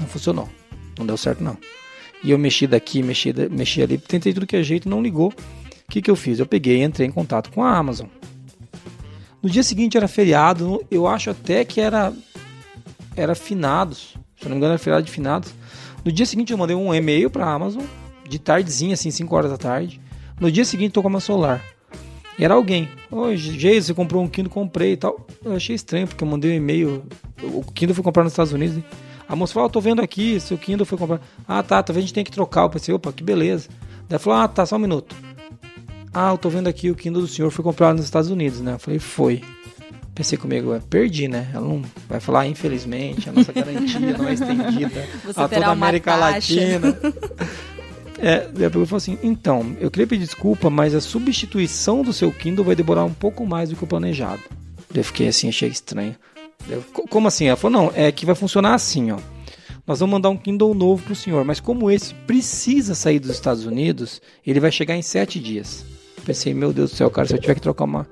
Não funcionou, não deu certo não. E eu mexi daqui, mexi, mexi ali, tentei tudo que é jeito, não ligou. O que, que eu fiz? Eu peguei e entrei em contato com a Amazon. No dia seguinte era feriado, eu acho até que era era finados, se não me engano era feriado de finados. No dia seguinte eu mandei um e-mail para a Amazon, de tardezinha, assim, 5 horas da tarde. No dia seguinte tocou meu celular. Era alguém. Oi, Geis, você comprou um Kindle, comprei e tal. Eu achei estranho, porque eu mandei um e-mail. O Kindle foi comprado nos Estados Unidos. né? A moça falou, ah, tô vendo aqui, seu Kindle foi comprado. Ah, tá, talvez a gente tenha que trocar. Eu pensei, opa, que beleza. Daí falou, ah, tá, só um minuto. Ah, eu tô vendo aqui, o Kindle do senhor foi comprado nos Estados Unidos, né? Eu falei, foi. Pensei comigo, "Ué, perdi, né? Ela não vai falar, infelizmente, a nossa garantia não é estendida Você a toda a América taxa. Latina. É, a pessoa falou assim: então, eu queria pedir desculpa, mas a substituição do seu Kindle vai demorar um pouco mais do que o planejado. Eu fiquei assim, achei estranho. Eu, como assim? Ela falou, não, é que vai funcionar assim, ó. Nós vamos mandar um Kindle novo pro senhor, mas como esse precisa sair dos Estados Unidos, ele vai chegar em sete dias. Pensei, meu Deus do céu, cara, se eu tiver que trocar uma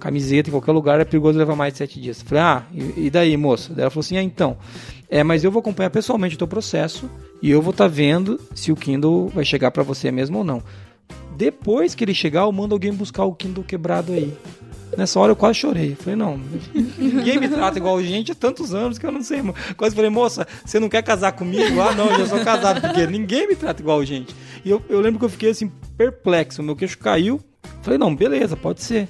camiseta em qualquer lugar, é perigoso levar mais de sete dias. Falei, ah, e, daí, moça? Daí ela falou assim, ah, então, é, mas eu vou acompanhar pessoalmente o teu processo e eu vou estar tá vendo se o Kindle vai chegar para você mesmo ou não. Depois que ele chegar, eu mando alguém buscar o Kindle quebrado aí. Nessa hora eu quase chorei. Falei, não, ninguém me trata igual gente há tantos anos que eu não sei. Quase falei, moça, você não quer casar comigo? Ah, não, eu já sou casado, porque ninguém me trata igual gente. E eu, eu lembro que eu fiquei assim, perplexo. Meu queixo caiu. Falei, não, beleza, pode ser.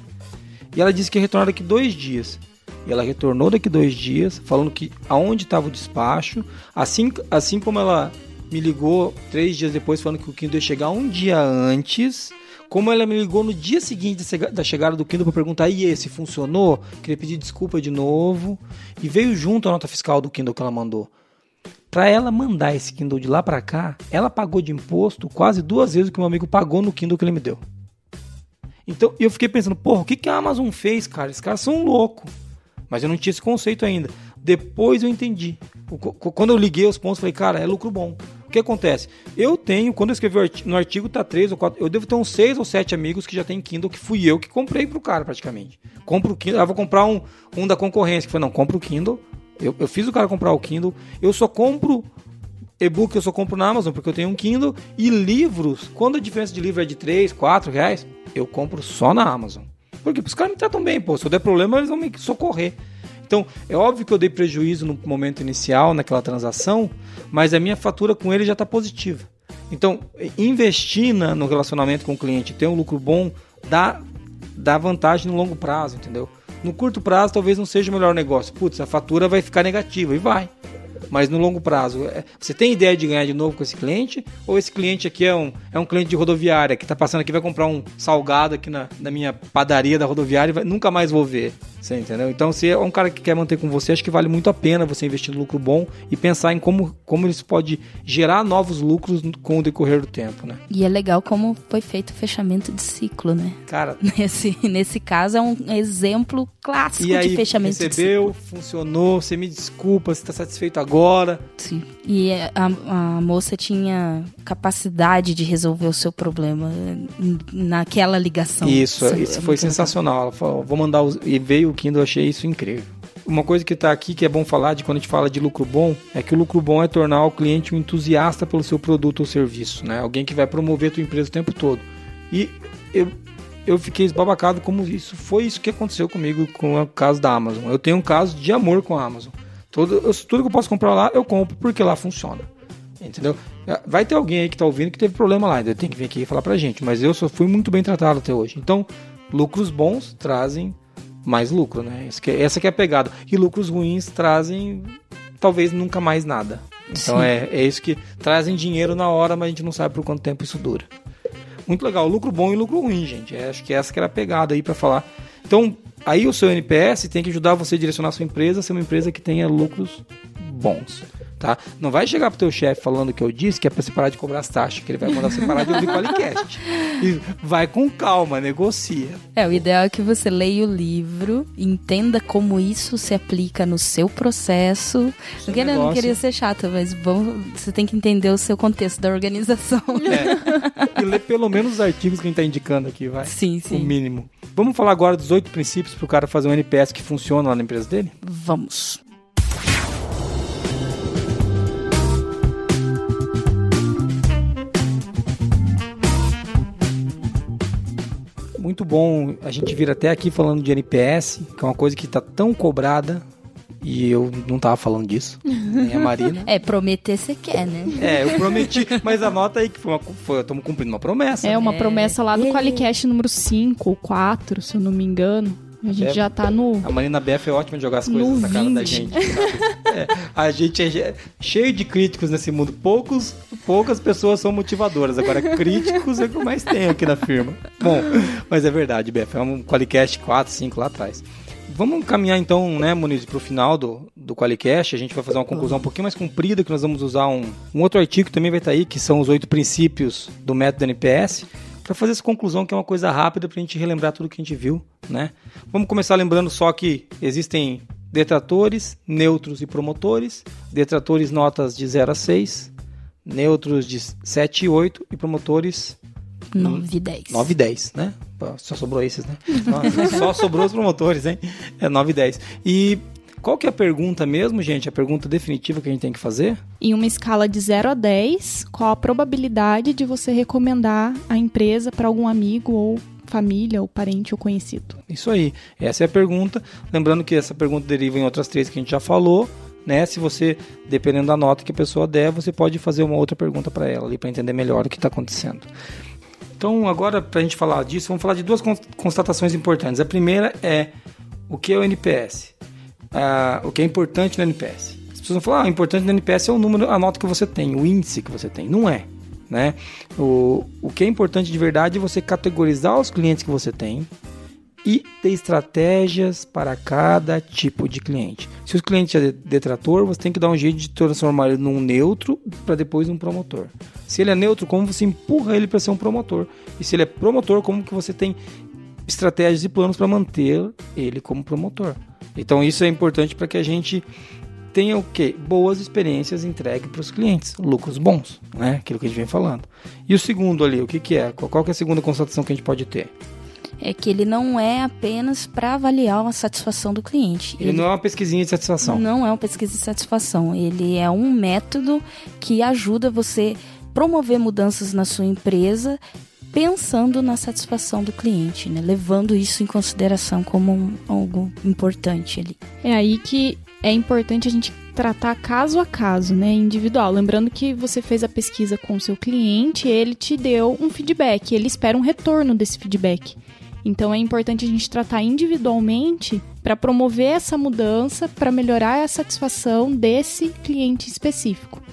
E ela disse que ia retornar daqui dois dias. E ela retornou daqui dois dias, falando que aonde estava o despacho. Assim, assim como ela me ligou três dias depois, falando que o Kindle ia chegar um dia antes. Como ela me ligou no dia seguinte da chegada do Kindle para perguntar, e esse, funcionou? Queria pedir desculpa de novo. E veio junto a nota fiscal do Kindle que ela mandou. Para ela mandar esse Kindle de lá para cá, ela pagou de imposto quase duas vezes o que meu amigo pagou no Kindle que ele me deu. Então eu fiquei pensando, porra, o que, que a Amazon fez, cara? Esses caras são loucos. Mas eu não tinha esse conceito ainda. Depois eu entendi. Quando eu liguei os pontos, falei, cara, é lucro bom. Que acontece? Eu tenho, quando eu escrevi no artigo, tá três ou quatro. Eu devo ter uns seis ou sete amigos que já tem Kindle, que fui eu que comprei pro cara, praticamente. Compro o Kindle, ah, vou comprar um, um da concorrência, que foi, não, compro o Kindle. Eu, eu fiz o cara comprar o Kindle. Eu só compro e-book, eu só compro na Amazon, porque eu tenho um Kindle. E livros, quando a diferença de livro é de 3, 4 reais, eu compro só na Amazon. Porque os caras me tratam bem, pô. Se eu der problema, eles vão me socorrer. Então, é óbvio que eu dei prejuízo no momento inicial, naquela transação, mas a minha fatura com ele já está positiva. Então, investir na, no relacionamento com o cliente, ter um lucro bom, dá, dá vantagem no longo prazo, entendeu? No curto prazo, talvez não seja o melhor negócio. Putz, a fatura vai ficar negativa e vai mas no longo prazo, é, você tem ideia de ganhar de novo com esse cliente? Ou esse cliente aqui é um, é um cliente de rodoviária que está passando aqui, vai comprar um salgado aqui na, na minha padaria da rodoviária e vai, nunca mais vou ver? Você entendeu? Então, se é um cara que quer manter com você, acho que vale muito a pena você investir no lucro bom e pensar em como, como isso pode gerar novos lucros com o decorrer do tempo, né? E é legal como foi feito o fechamento de ciclo, né? Cara, nesse, nesse caso é um exemplo clássico aí, de fechamento recebeu, de ciclo. funcionou, você me desculpa, você está satisfeito agora. Sim. E a, a moça tinha capacidade de resolver o seu problema naquela ligação. Isso, isso, isso foi sensacional. Ela falou, vou mandar os... e veio o Kindle, eu achei isso incrível. Uma coisa que está aqui que é bom falar de quando a gente fala de lucro bom é que o lucro bom é tornar o cliente um entusiasta pelo seu produto ou serviço, né? Alguém que vai promover a tua empresa o tempo todo. E eu, eu fiquei esbabacado como isso foi isso que aconteceu comigo com o caso da Amazon. Eu tenho um caso de amor com a Amazon. Tudo, eu, tudo que eu posso comprar lá, eu compro porque lá funciona. Entendeu? Vai ter alguém aí que está ouvindo que teve problema lá, tem que vir aqui e falar pra gente. Mas eu só fui muito bem tratado até hoje. Então, lucros bons trazem mais lucro, né? Que, essa que é a pegada. E lucros ruins trazem talvez nunca mais nada. Então é, é isso que trazem dinheiro na hora, mas a gente não sabe por quanto tempo isso dura. Muito legal, lucro bom e lucro ruim, gente. É, acho que essa que era a pegada aí para falar. Então, aí o seu NPS tem que ajudar você a direcionar a sua empresa a ser uma empresa que tenha lucros bons tá? Não vai chegar pro teu chefe falando que eu disse que é pra você parar de cobrar as taxas, que ele vai mandar você parar de ouvir podcast. E vai com calma, negocia. É, o ideal é que você leia o livro, entenda como isso se aplica no seu processo. Porque eu não queria ser chata, mas bom, você tem que entender o seu contexto da organização. É. E ler pelo menos os artigos que a gente tá indicando aqui, vai. Sim, sim. O mínimo. Vamos falar agora dos oito princípios pro cara fazer um NPS que funciona lá na empresa dele? Vamos. Muito bom a gente vir até aqui falando de NPS, que é uma coisa que está tão cobrada. E eu não tava falando disso, nem a Marina. É, prometer você quer, né? É, eu prometi, mas anota aí que foi uma, estamos cumprindo uma promessa. É, né? uma promessa lá do Qualicast número 5 ou 4, se eu não me engano. A gente é, já tá no. A Marina BF é ótima de jogar as coisas na cara da gente. é, a gente é cheio de críticos nesse mundo. Poucos, poucas pessoas são motivadoras. Agora, críticos é o que eu mais tenho aqui na firma. Bom, mas é verdade, BF. É um Qualicast 4, 5 lá atrás. Vamos caminhar então, né, Muniz, para o final do, do Qualicast. A gente vai fazer uma conclusão um pouquinho mais comprida, que nós vamos usar um, um outro artigo que também vai estar tá aí, que são os oito princípios do método NPS. Para fazer essa conclusão que é uma coisa rápida para a gente relembrar tudo que a gente viu, né? Vamos começar lembrando só que existem detratores, neutros e promotores. Detratores notas de 0 a 6, neutros de 7 e 8 e promotores 9 e 10. 9 e 10, né? Só sobrou esses, né? Só sobrou os promotores, hein? É 9 e 10. E qual que é a pergunta mesmo, gente? A pergunta definitiva que a gente tem que fazer? Em uma escala de 0 a 10, qual a probabilidade de você recomendar a empresa para algum amigo ou família, ou parente ou conhecido? Isso aí. Essa é a pergunta. Lembrando que essa pergunta deriva em outras três que a gente já falou. Né? Se você, dependendo da nota que a pessoa der, você pode fazer uma outra pergunta para ela ali para entender melhor o que está acontecendo. Então, agora, para a gente falar disso, vamos falar de duas constatações importantes. A primeira é o que é o NPS? Ah, o que é importante no NPS? As pessoas vão falar, ah, o importante no NPS é o número, a nota que você tem, o índice que você tem. Não é. Né? O, o que é importante de verdade é você categorizar os clientes que você tem e ter estratégias para cada tipo de cliente. Se o cliente é detrator, você tem que dar um jeito de transformar ele num neutro para depois um promotor. Se ele é neutro, como você empurra ele para ser um promotor? E se ele é promotor, como que você tem estratégias e planos para manter ele como promotor? Então isso é importante para que a gente tenha o quê? Boas experiências entregue para os clientes, lucros bons, né? Aquilo que a gente vem falando. E o segundo ali, o que, que é? Qual que é a segunda constatação que a gente pode ter? é que ele não é apenas para avaliar a satisfação do cliente. Ele, ele, não é uma pesquisinha de satisfação. Não é uma pesquisa de satisfação. Ele é um método que ajuda você promover mudanças na sua empresa pensando na satisfação do cliente, né? levando isso em consideração como um, algo importante ali. É aí que é importante a gente tratar caso a caso, né, individual. Lembrando que você fez a pesquisa com o seu cliente, ele te deu um feedback, ele espera um retorno desse feedback. Então é importante a gente tratar individualmente para promover essa mudança, para melhorar a satisfação desse cliente específico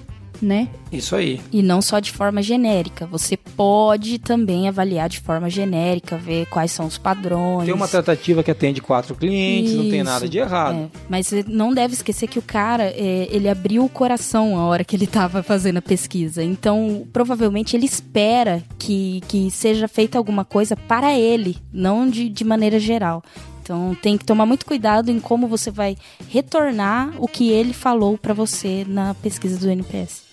né? Isso aí. E não só de forma genérica. Você pode também avaliar de forma genérica, ver quais são os padrões. Tem uma tratativa que atende quatro clientes, Isso, não tem nada de errado. É. Mas não deve esquecer que o cara, é, ele abriu o coração a hora que ele estava fazendo a pesquisa. Então, provavelmente ele espera que, que seja feita alguma coisa para ele, não de, de maneira geral. Então tem que tomar muito cuidado em como você vai retornar o que ele falou para você na pesquisa do NPS.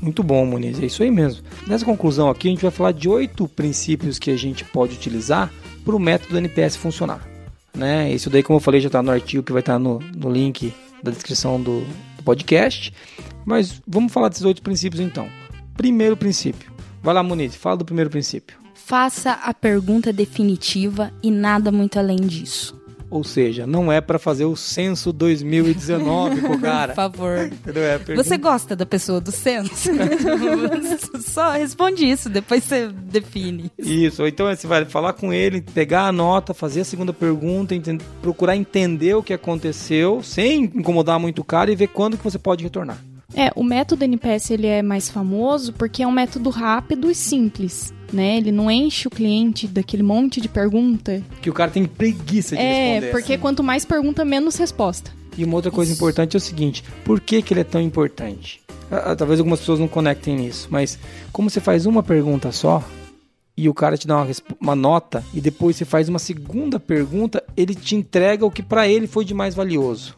Muito bom, Muniz, é isso aí mesmo. Nessa conclusão aqui, a gente vai falar de oito princípios que a gente pode utilizar para o método do NPS funcionar. Né? Isso daí, como eu falei, já está no artigo que vai estar tá no, no link da descrição do, do podcast. Mas vamos falar desses oito princípios então. Primeiro princípio. Vai lá, Muniz, fala do primeiro princípio. Faça a pergunta definitiva e nada muito além disso. Ou seja, não é para fazer o censo 2019 pro cara. Por favor. É pergunta... Você gosta da pessoa do censo? Só responde isso, depois você define. Isso, então você vai falar com ele, pegar a nota, fazer a segunda pergunta, procurar entender o que aconteceu, sem incomodar muito o cara e ver quando que você pode retornar. É, o método NPS ele é mais famoso porque é um método rápido e simples né? Ele não enche o cliente daquele monte de pergunta. Que o cara tem preguiça de é, responder. É, porque assim. quanto mais pergunta, menos resposta. E uma outra coisa Isso. importante é o seguinte: por que, que ele é tão importante? Ah, ah, talvez algumas pessoas não conectem nisso, mas como você faz uma pergunta só e o cara te dá uma, uma nota e depois você faz uma segunda pergunta, ele te entrega o que para ele foi de mais valioso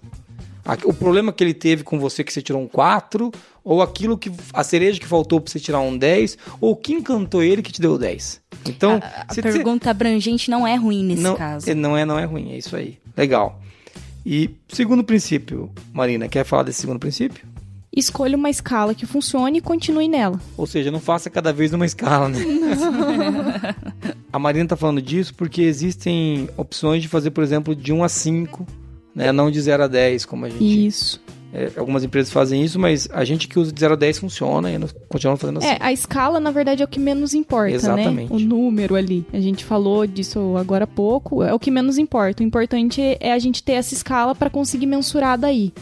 o problema que ele teve com você que você tirou um 4, ou aquilo que a cereja que faltou para você tirar um 10, ou o que encantou ele que te deu 10. Então, a, a pergunta abrangente não é ruim nesse não, caso. É, não é, não é ruim, é isso aí. Legal. E segundo princípio, Marina, quer falar desse segundo princípio? Escolha uma escala que funcione e continue nela. Ou seja, não faça cada vez uma escala, né? a Marina está falando disso porque existem opções de fazer, por exemplo, de 1 a 5 né? Não de 0 a 10, como a gente. Isso. É, algumas empresas fazem isso, mas a gente que usa de 0 a 10 funciona e continuamos fazendo assim. É, a escala, na verdade, é o que menos importa, né? Exatamente. né? O número ali. A gente falou disso agora há pouco, é o que menos importa. O importante é a gente ter essa escala para conseguir mensurar daí.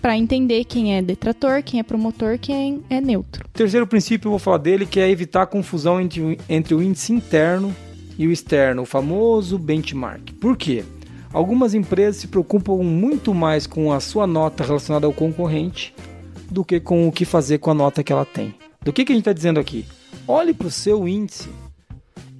Para entender quem é detrator, quem é promotor, quem é neutro. terceiro princípio, eu vou falar dele, que é evitar confusão entre, entre o índice interno e o externo, o famoso benchmark. Por quê? Algumas empresas se preocupam muito mais com a sua nota relacionada ao concorrente do que com o que fazer com a nota que ela tem. Do que, que a gente está dizendo aqui? Olhe para o seu índice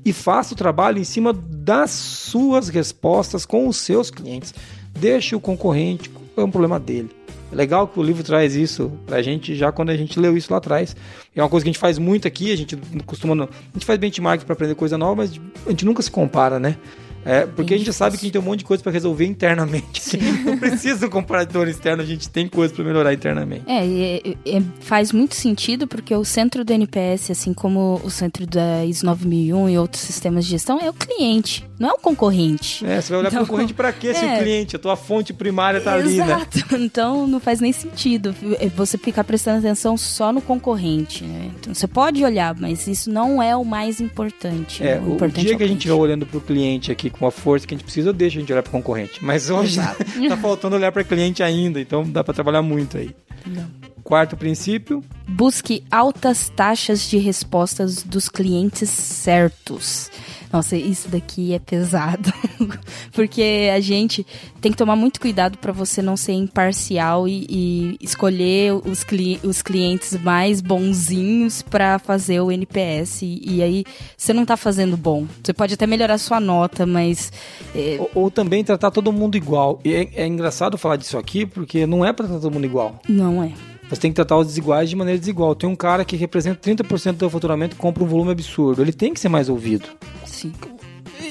e faça o trabalho em cima das suas respostas com os seus clientes. Deixe o concorrente, é um problema dele. É legal que o livro traz isso pra gente já quando a gente leu isso lá atrás. É uma coisa que a gente faz muito aqui, a gente costuma. A gente faz benchmark para aprender coisa nova, mas a gente nunca se compara, né? É, porque a gente sabe que a gente tem um monte de coisa para resolver internamente. Não precisa do comparador externo, a gente tem coisa para melhorar internamente. É, é, é, faz muito sentido porque o centro do NPS, assim como o centro da ISO 9001 e outros sistemas de gestão, é o cliente, não é o concorrente. É, você vai olhar então, para o concorrente para quê é, se o é. cliente, a tua fonte primária está ali, né? Exato, então não faz nem sentido é, você ficar prestando atenção só no concorrente. Né? Então você pode olhar, mas isso não é o mais importante. É, o, o importante dia que a gente vai olhando para o cliente aqui com a força que a gente precisa, deixa a gente olhar para o concorrente. Mas hoje está faltando olhar para cliente ainda, então dá para trabalhar muito aí. Não. Quarto princípio: busque altas taxas de respostas dos clientes certos. Nossa, isso daqui é pesado. Porque a gente tem que tomar muito cuidado para você não ser imparcial e, e escolher os, cli os clientes mais bonzinhos para fazer o NPS. E, e, aí você não tá fazendo bom. Você pode até melhorar sua nota, mas. É... Ou, ou, também tratar todo mundo igual. E é, é engraçado falar disso aqui, porque não é para tratar todo mundo igual. Não é. Você tem que tratar os desiguais de maneira desigual. Tem um cara que representa 30% do faturamento e compra um volume absurdo. Ele tem que ser mais ouvido. Sim.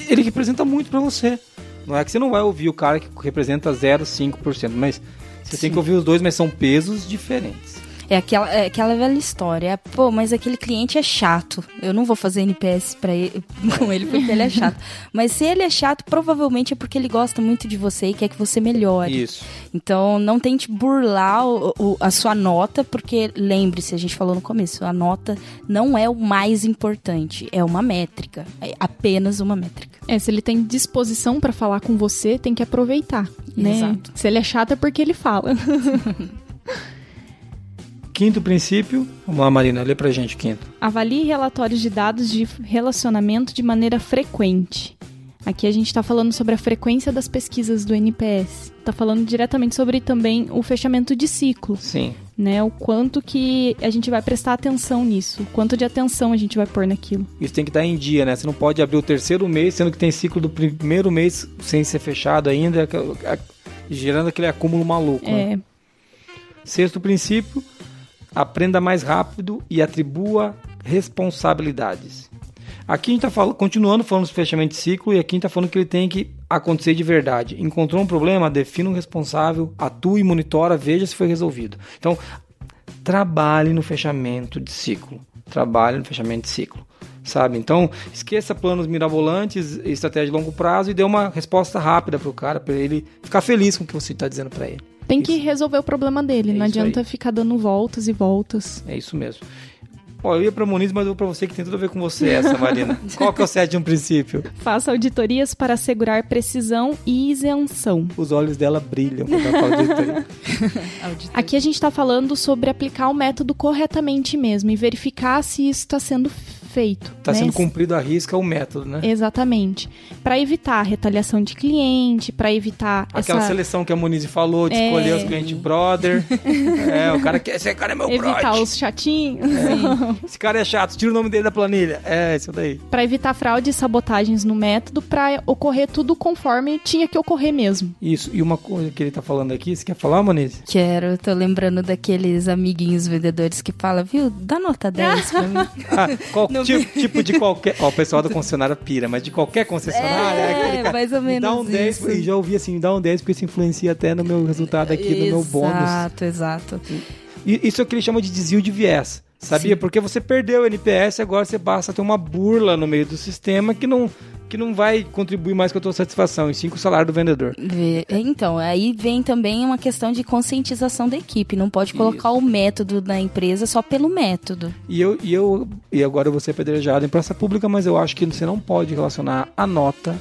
Ele representa muito para você. Não é que você não vai ouvir o cara que representa 0,5%, mas você Sim. tem que ouvir os dois, mas são pesos diferentes. É aquela, é aquela velha história. Pô, mas aquele cliente é chato. Eu não vou fazer NPS para ele, com ele porque ele é chato. Mas se ele é chato, provavelmente é porque ele gosta muito de você e quer que você melhore. Isso. Então, não tente burlar o, o, a sua nota, porque lembre-se, a gente falou no começo, a nota não é o mais importante, é uma métrica. É apenas uma métrica. É, se ele tem disposição para falar com você, tem que aproveitar, né? Exato. Se ele é chato é porque ele fala. Quinto princípio, vamos lá, Marina, lê pra gente quinto. Avalie relatórios de dados de relacionamento de maneira frequente. Aqui a gente está falando sobre a frequência das pesquisas do NPS. Está falando diretamente sobre também o fechamento de ciclo. Sim. Né, o quanto que a gente vai prestar atenção nisso, o quanto de atenção a gente vai pôr naquilo. Isso tem que estar em dia, né? Você não pode abrir o terceiro mês, sendo que tem ciclo do primeiro mês sem ser fechado ainda, gerando aquele acúmulo maluco. É. Né? Sexto princípio, aprenda mais rápido e atribua responsabilidades. Aqui a gente está falando, continuando falando do fechamento de ciclo e aqui a gente está falando que ele tem que acontecer de verdade. Encontrou um problema, defina um responsável, atue, monitora, veja se foi resolvido. Então, trabalhe no fechamento de ciclo. Trabalhe no fechamento de ciclo. Sabe? Então, esqueça planos mirabolantes, estratégia de longo prazo e dê uma resposta rápida para o cara, para ele ficar feliz com o que você está dizendo para ele. Tem que resolver o problema dele, é não adianta aí. ficar dando voltas e voltas. É isso mesmo. Ó, eu ia pra Muniz, mas eu vou pra você que tem tudo a ver com você essa, Marina. Qual que é o sétimo princípio? Faça auditorias para assegurar precisão e isenção. Os olhos dela brilham quando ela fala de auditoria. Aqui a gente está falando sobre aplicar o método corretamente mesmo e verificar se isso está sendo feito. Está né? sendo cumprido a risca o método, né? Exatamente. Para evitar a retaliação de cliente, para evitar aquela essa... seleção que a Moniz falou de é... escolher os clientes brother. é, o cara quer, esse cara é meu Evitar brother. os chatinhos. É. Esse cara é chato, tira o nome dele da planilha. É, isso daí. Para evitar fraude e sabotagens no método, para ocorrer tudo conforme tinha que ocorrer mesmo. Isso. E uma coisa que ele tá falando aqui, você quer falar, Moniz? Quero, tô lembrando daqueles amiguinhos vendedores que falam, viu, dá nota 10 pra mim. ah, tipo, tipo, de qualquer. Ó, o pessoal da concessionária pira, mas de qualquer concessionária. É, é mais ou menos. Dá um 10, isso. e já ouvi assim, dá um 10 porque isso influencia até no meu resultado aqui, exato, no meu bônus. Exato, exato. Isso é o que ele chama de desvio de viés. Sabia? Sim. Porque você perdeu o NPS, agora você basta ter uma burla no meio do sistema que não que não vai contribuir mais com a tua satisfação, e sim com o salário do vendedor. Então, aí vem também uma questão de conscientização da equipe. Não pode colocar Isso. o método da empresa só pelo método. E eu, e eu e agora eu vou ser apedrejado em praça pública, mas eu acho que você não pode relacionar a nota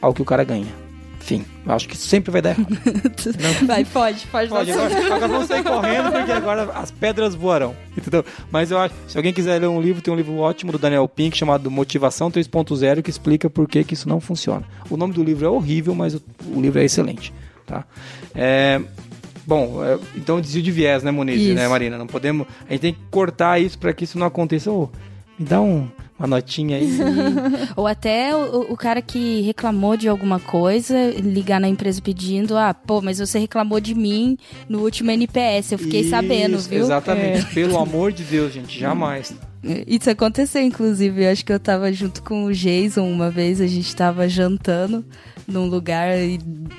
ao que o cara ganha. Enfim, acho que sempre vai dar errado. vai, pode, pode. Pode, agora, agora vamos sair correndo porque agora as pedras voarão, entendeu? Mas eu acho, se alguém quiser ler um livro, tem um livro ótimo do Daniel Pink chamado Motivação 3.0 que explica por que, que isso não funciona. O nome do livro é horrível, mas o, o livro é excelente, tá? É, Bom, é, então desvio de viés, né, Muniz, né, Marina? Não podemos. A gente tem que cortar isso para que isso não aconteça. Oh, me dá um, uma notinha aí. Ou até o, o cara que reclamou de alguma coisa, ligar na empresa pedindo, ah, pô, mas você reclamou de mim no último NPS, eu fiquei Isso, sabendo, viu? Exatamente. Pelo amor de Deus, gente, jamais. Isso aconteceu, inclusive. Eu acho que eu tava junto com o Jason uma vez, a gente tava jantando num lugar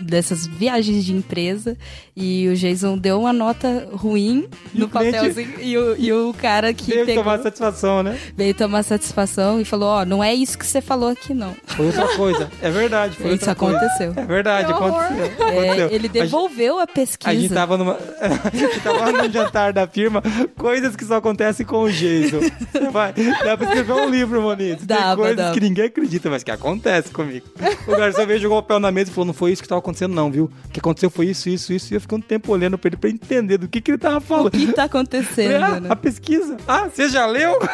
dessas viagens de empresa e o Jason deu uma nota ruim E no papelzinho e o, e o cara que que pegou, tomar satisfação, né? veio tomar satisfação e falou, ó, não é isso que você falou aqui não. Foi outra coisa. É verdade, foi Isso outra coisa. aconteceu. É verdade, horror. aconteceu. É, aconteceu. ele A devolveu a pesquisa. A gente tava numa. a gente tava num jantar da firma, coisas que só acontecem com o Jason. Vai, dá pra escrever um livro, Moniz. Tem Dava, coisas dava. que ninguém acredita, mas que acontece comigo. O garçom veio, jogou o papel na mesa e falou: não foi isso que tava acontecendo, não, viu? O que aconteceu foi isso, isso, isso. E eu fiquei um tempo olhando pra ele pra entender do que, que ele tava O falando. que tá Falei, acontecendo, ah, né? a pesquisa. Ah, você já leu?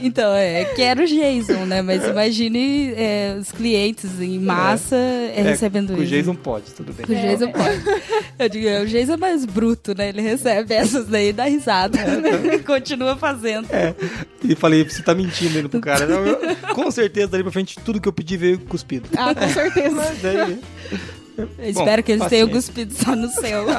Então, é, que era o Jason, né? Mas imagine é, os clientes em massa é, recebendo o isso. Jason pode, tudo bem. O Jason pode. Eu digo, é, o Jason é mais bruto, né? Ele recebe essas daí e dá risada. né? Continua fazendo. É. E falei, você tá mentindo aí pro cara. Não, eu- com certeza, dali pra frente, tudo que eu pedi veio cuspido. Ah, com certeza. Mas daí. Eu espero que eles paciência. tenham cuspido só no seu.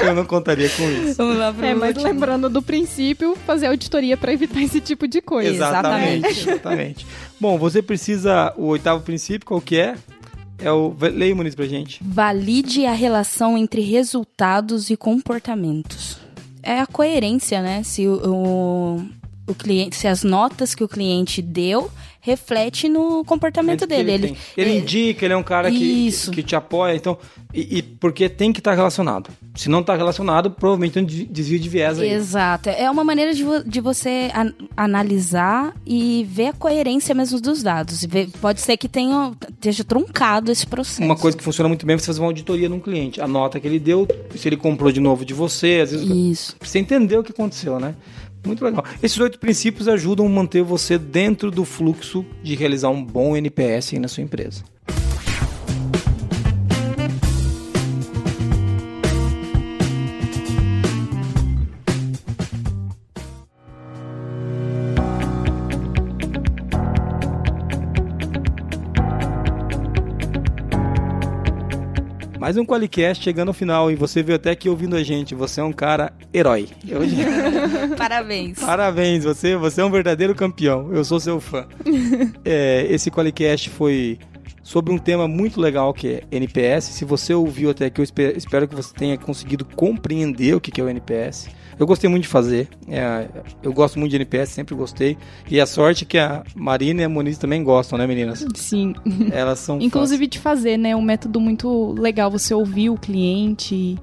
Ah, eu não contaria com isso. Vamos lá pro É, mas último. lembrando do princípio, fazer auditoria pra evitar esse tipo de coisa. Exatamente, exatamente. Bom, você precisa. O oitavo princípio, qual que é? É o. Leia, Muniz, pra gente. Valide a relação entre resultados e comportamentos. É a coerência, né? Se o, o, o cliente, se as notas que o cliente deu reflete no comportamento Que ele dele. tem. Ele, é, indica, ele é um cara que, que te apoia, então. E, e porque tem que estar relacionado. Se não está relacionado, provavelmente tem um de- desvio de viés aí. Exato. É uma maneira de, de você an- analisar e ver a coerência mesmo dos dados. Ver- pode ser que tenha, esteja truncado esse processo. Uma coisa que funciona muito bem é você fazer uma auditoria num cliente. A nota que ele deu, se ele comprou de novo de você, às vezes. Isso. Pra você entender o que aconteceu, né? Muito legal. Esses oito princípios ajudam a manter você dentro do fluxo de realizar um bom NPS na sua empresa. Mais um Qualicast chegando ao final e você veio até aqui ouvindo a gente. Você é um cara herói. Eu- Parabéns. Parabéns, você, você é um verdadeiro campeão. Eu sou seu fã. É, esse Qualicast foi sobre um tema muito legal que é NPS. Se você ouviu até aqui, eu espe- espero que você tenha conseguido compreender o que é o NPS. Eu gostei muito de fazer. É, eu gosto muito de NPS, sempre gostei. E a sorte é que a Marina e a Moniz também gostam, né, meninas? Sim. Elas são Inclusive de fazer, né? Um método muito legal você ouvir o cliente.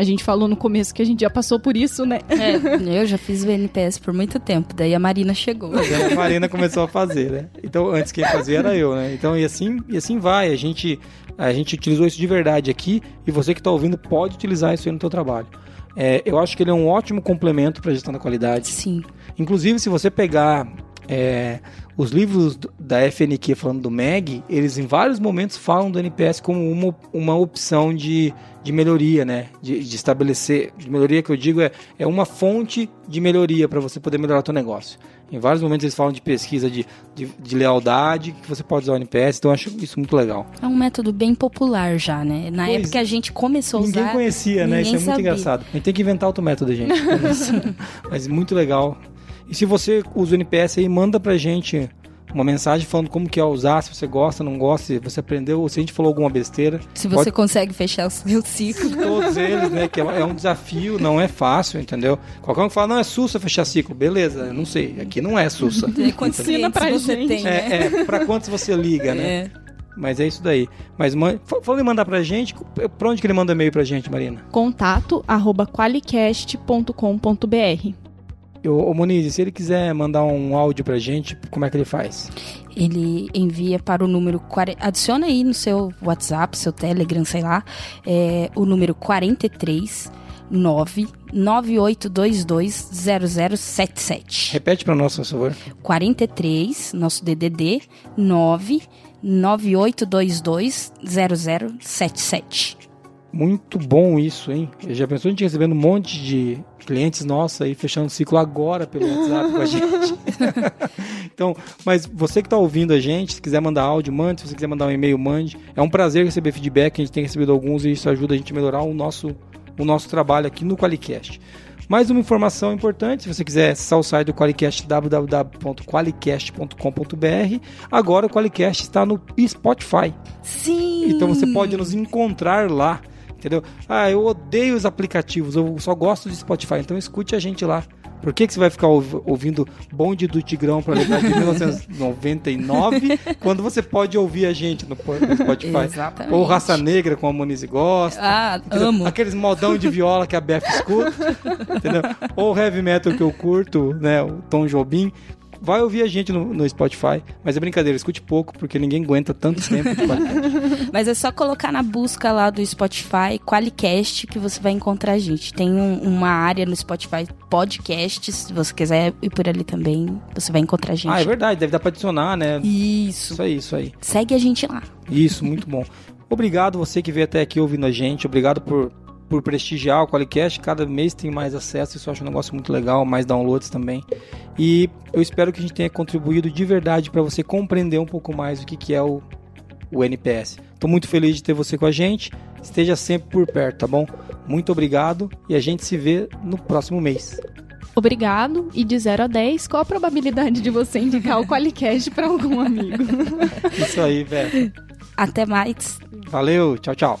A gente falou no começo que a gente já passou por isso, né? É, eu já fiz o NPS por muito tempo, daí a Marina chegou. Mas aí a Marina começou a fazer, né? Então, antes quem fazia era eu, né? Então, e assim, e assim vai. A gente, a gente utilizou isso de verdade aqui e você que está ouvindo pode utilizar isso aí no seu trabalho. É, eu acho que ele é um ótimo complemento para a gestão da qualidade. Sim. Inclusive, se você pegar é, os livros da FNQ falando do MEG, eles em vários momentos falam do NPS como uma, uma opção de, de melhoria, né? De, de estabelecer. De melhoria que eu digo é, é uma fonte de melhoria para você poder melhorar o seu negócio. Em vários momentos eles falam de pesquisa de, de, de lealdade, que você pode usar o NPS, então eu acho isso muito legal. É um método bem popular já, né? Na Pois época que a gente começou a Ninguém usar. conhecia, né? Isso ninguém é muito engraçado. A gente tem que inventar outro método, gente. Mas muito legal. E se você usa o NPS aí, manda pra gente uma mensagem falando como que é usar, se você gosta, não gosta, se você aprendeu, ou se a gente falou alguma besteira. Se você Pode- consegue fechar o seu ciclo. Todos eles, né? Que é um desafio, não é fácil, entendeu? Qualquer um que fala, não, é sussa fechar ciclo. Beleza, eu não sei. Aqui não é sussa. É Quantos Ensina clientes pra você gente. tem, né? É, é, pra quantos você liga, né? É. Mas é isso daí. Mas man... fa- falando em mandar pra gente, pra onde que ele manda e-mail pra gente, Marina? Contato arroba qualicast.com.br Ô, ô Moniz, se ele quiser mandar um áudio pra gente, como é que ele faz? Ele envia para o número. Adiciona aí no seu WhatsApp, seu Telegram, sei lá, é, o número 43 9 9822 0077. Repete pra nós, por favor. 43, nosso DDD, 9 9822 0077. Muito bão isso, hein? Já pensou a gente recebendo um monte de clientes nossos aí fechando o ciclo agora pelo WhatsApp com a gente? então, mas você que está ouvindo a gente, se quiser mandar áudio, mande. Se você quiser mandar um e-mail, mande. É um prazer receber feedback, a gente tem recebido alguns e isso ajuda a gente a melhorar o nosso, o nosso trabalho aqui no Qualicast. Mais uma informação importante, se você quiser acessar o site do Qualicast, www.qualicast.com.br. Agora o Qualicast está no Spotify. Sim! Então você pode nos encontrar lá, entendeu? Ah, eu odeio os aplicativos, eu só gosto de Spotify, então escute a gente lá. Por que, que você vai ficar ouvindo Bonde do Tigrão para lembrar de 1999 quando você pode ouvir a gente no, Spotify? Exatamente. Ou Raça Negra com a Monize gosta. Ah, entendeu? amo. Aqueles modão de viola que a Beth escuta. entendeu? Ou Heavy Metal que eu curto, né? O Tom Jobim vai ouvir a gente no, no, Spotify, mas é brincadeira, escute pouco, porque ninguém aguenta tanto tempo de Mas é só colocar na busca lá do Spotify, Qualicast, que você vai encontrar a gente. Tem um, uma área no Spotify, podcasts, se você quiser ir por ali também, você vai encontrar a gente. Ah, é verdade, deve dar pra adicionar, né? Isso. Isso aí, isso aí. Segue a gente lá. Isso, muito bom. Obrigado você que veio até aqui ouvindo a gente, obrigado por por prestigiar o Qualicast. Cada mês tem mais acesso, isso eu acho um negócio muito legal, mais downloads também. E eu espero que a gente tenha contribuído de verdade para você compreender um pouco mais o que, que é o, o NPS. Estou muito feliz de ter você com a gente. Esteja sempre por perto, tá bom? Muito obrigado e a gente se vê no próximo mês. Obrigado. E de 0 a 10, qual a probabilidade de você indicar o Qualicast para algum amigo? Isso aí, velho. Até mais. Valeu, tchau, tchau.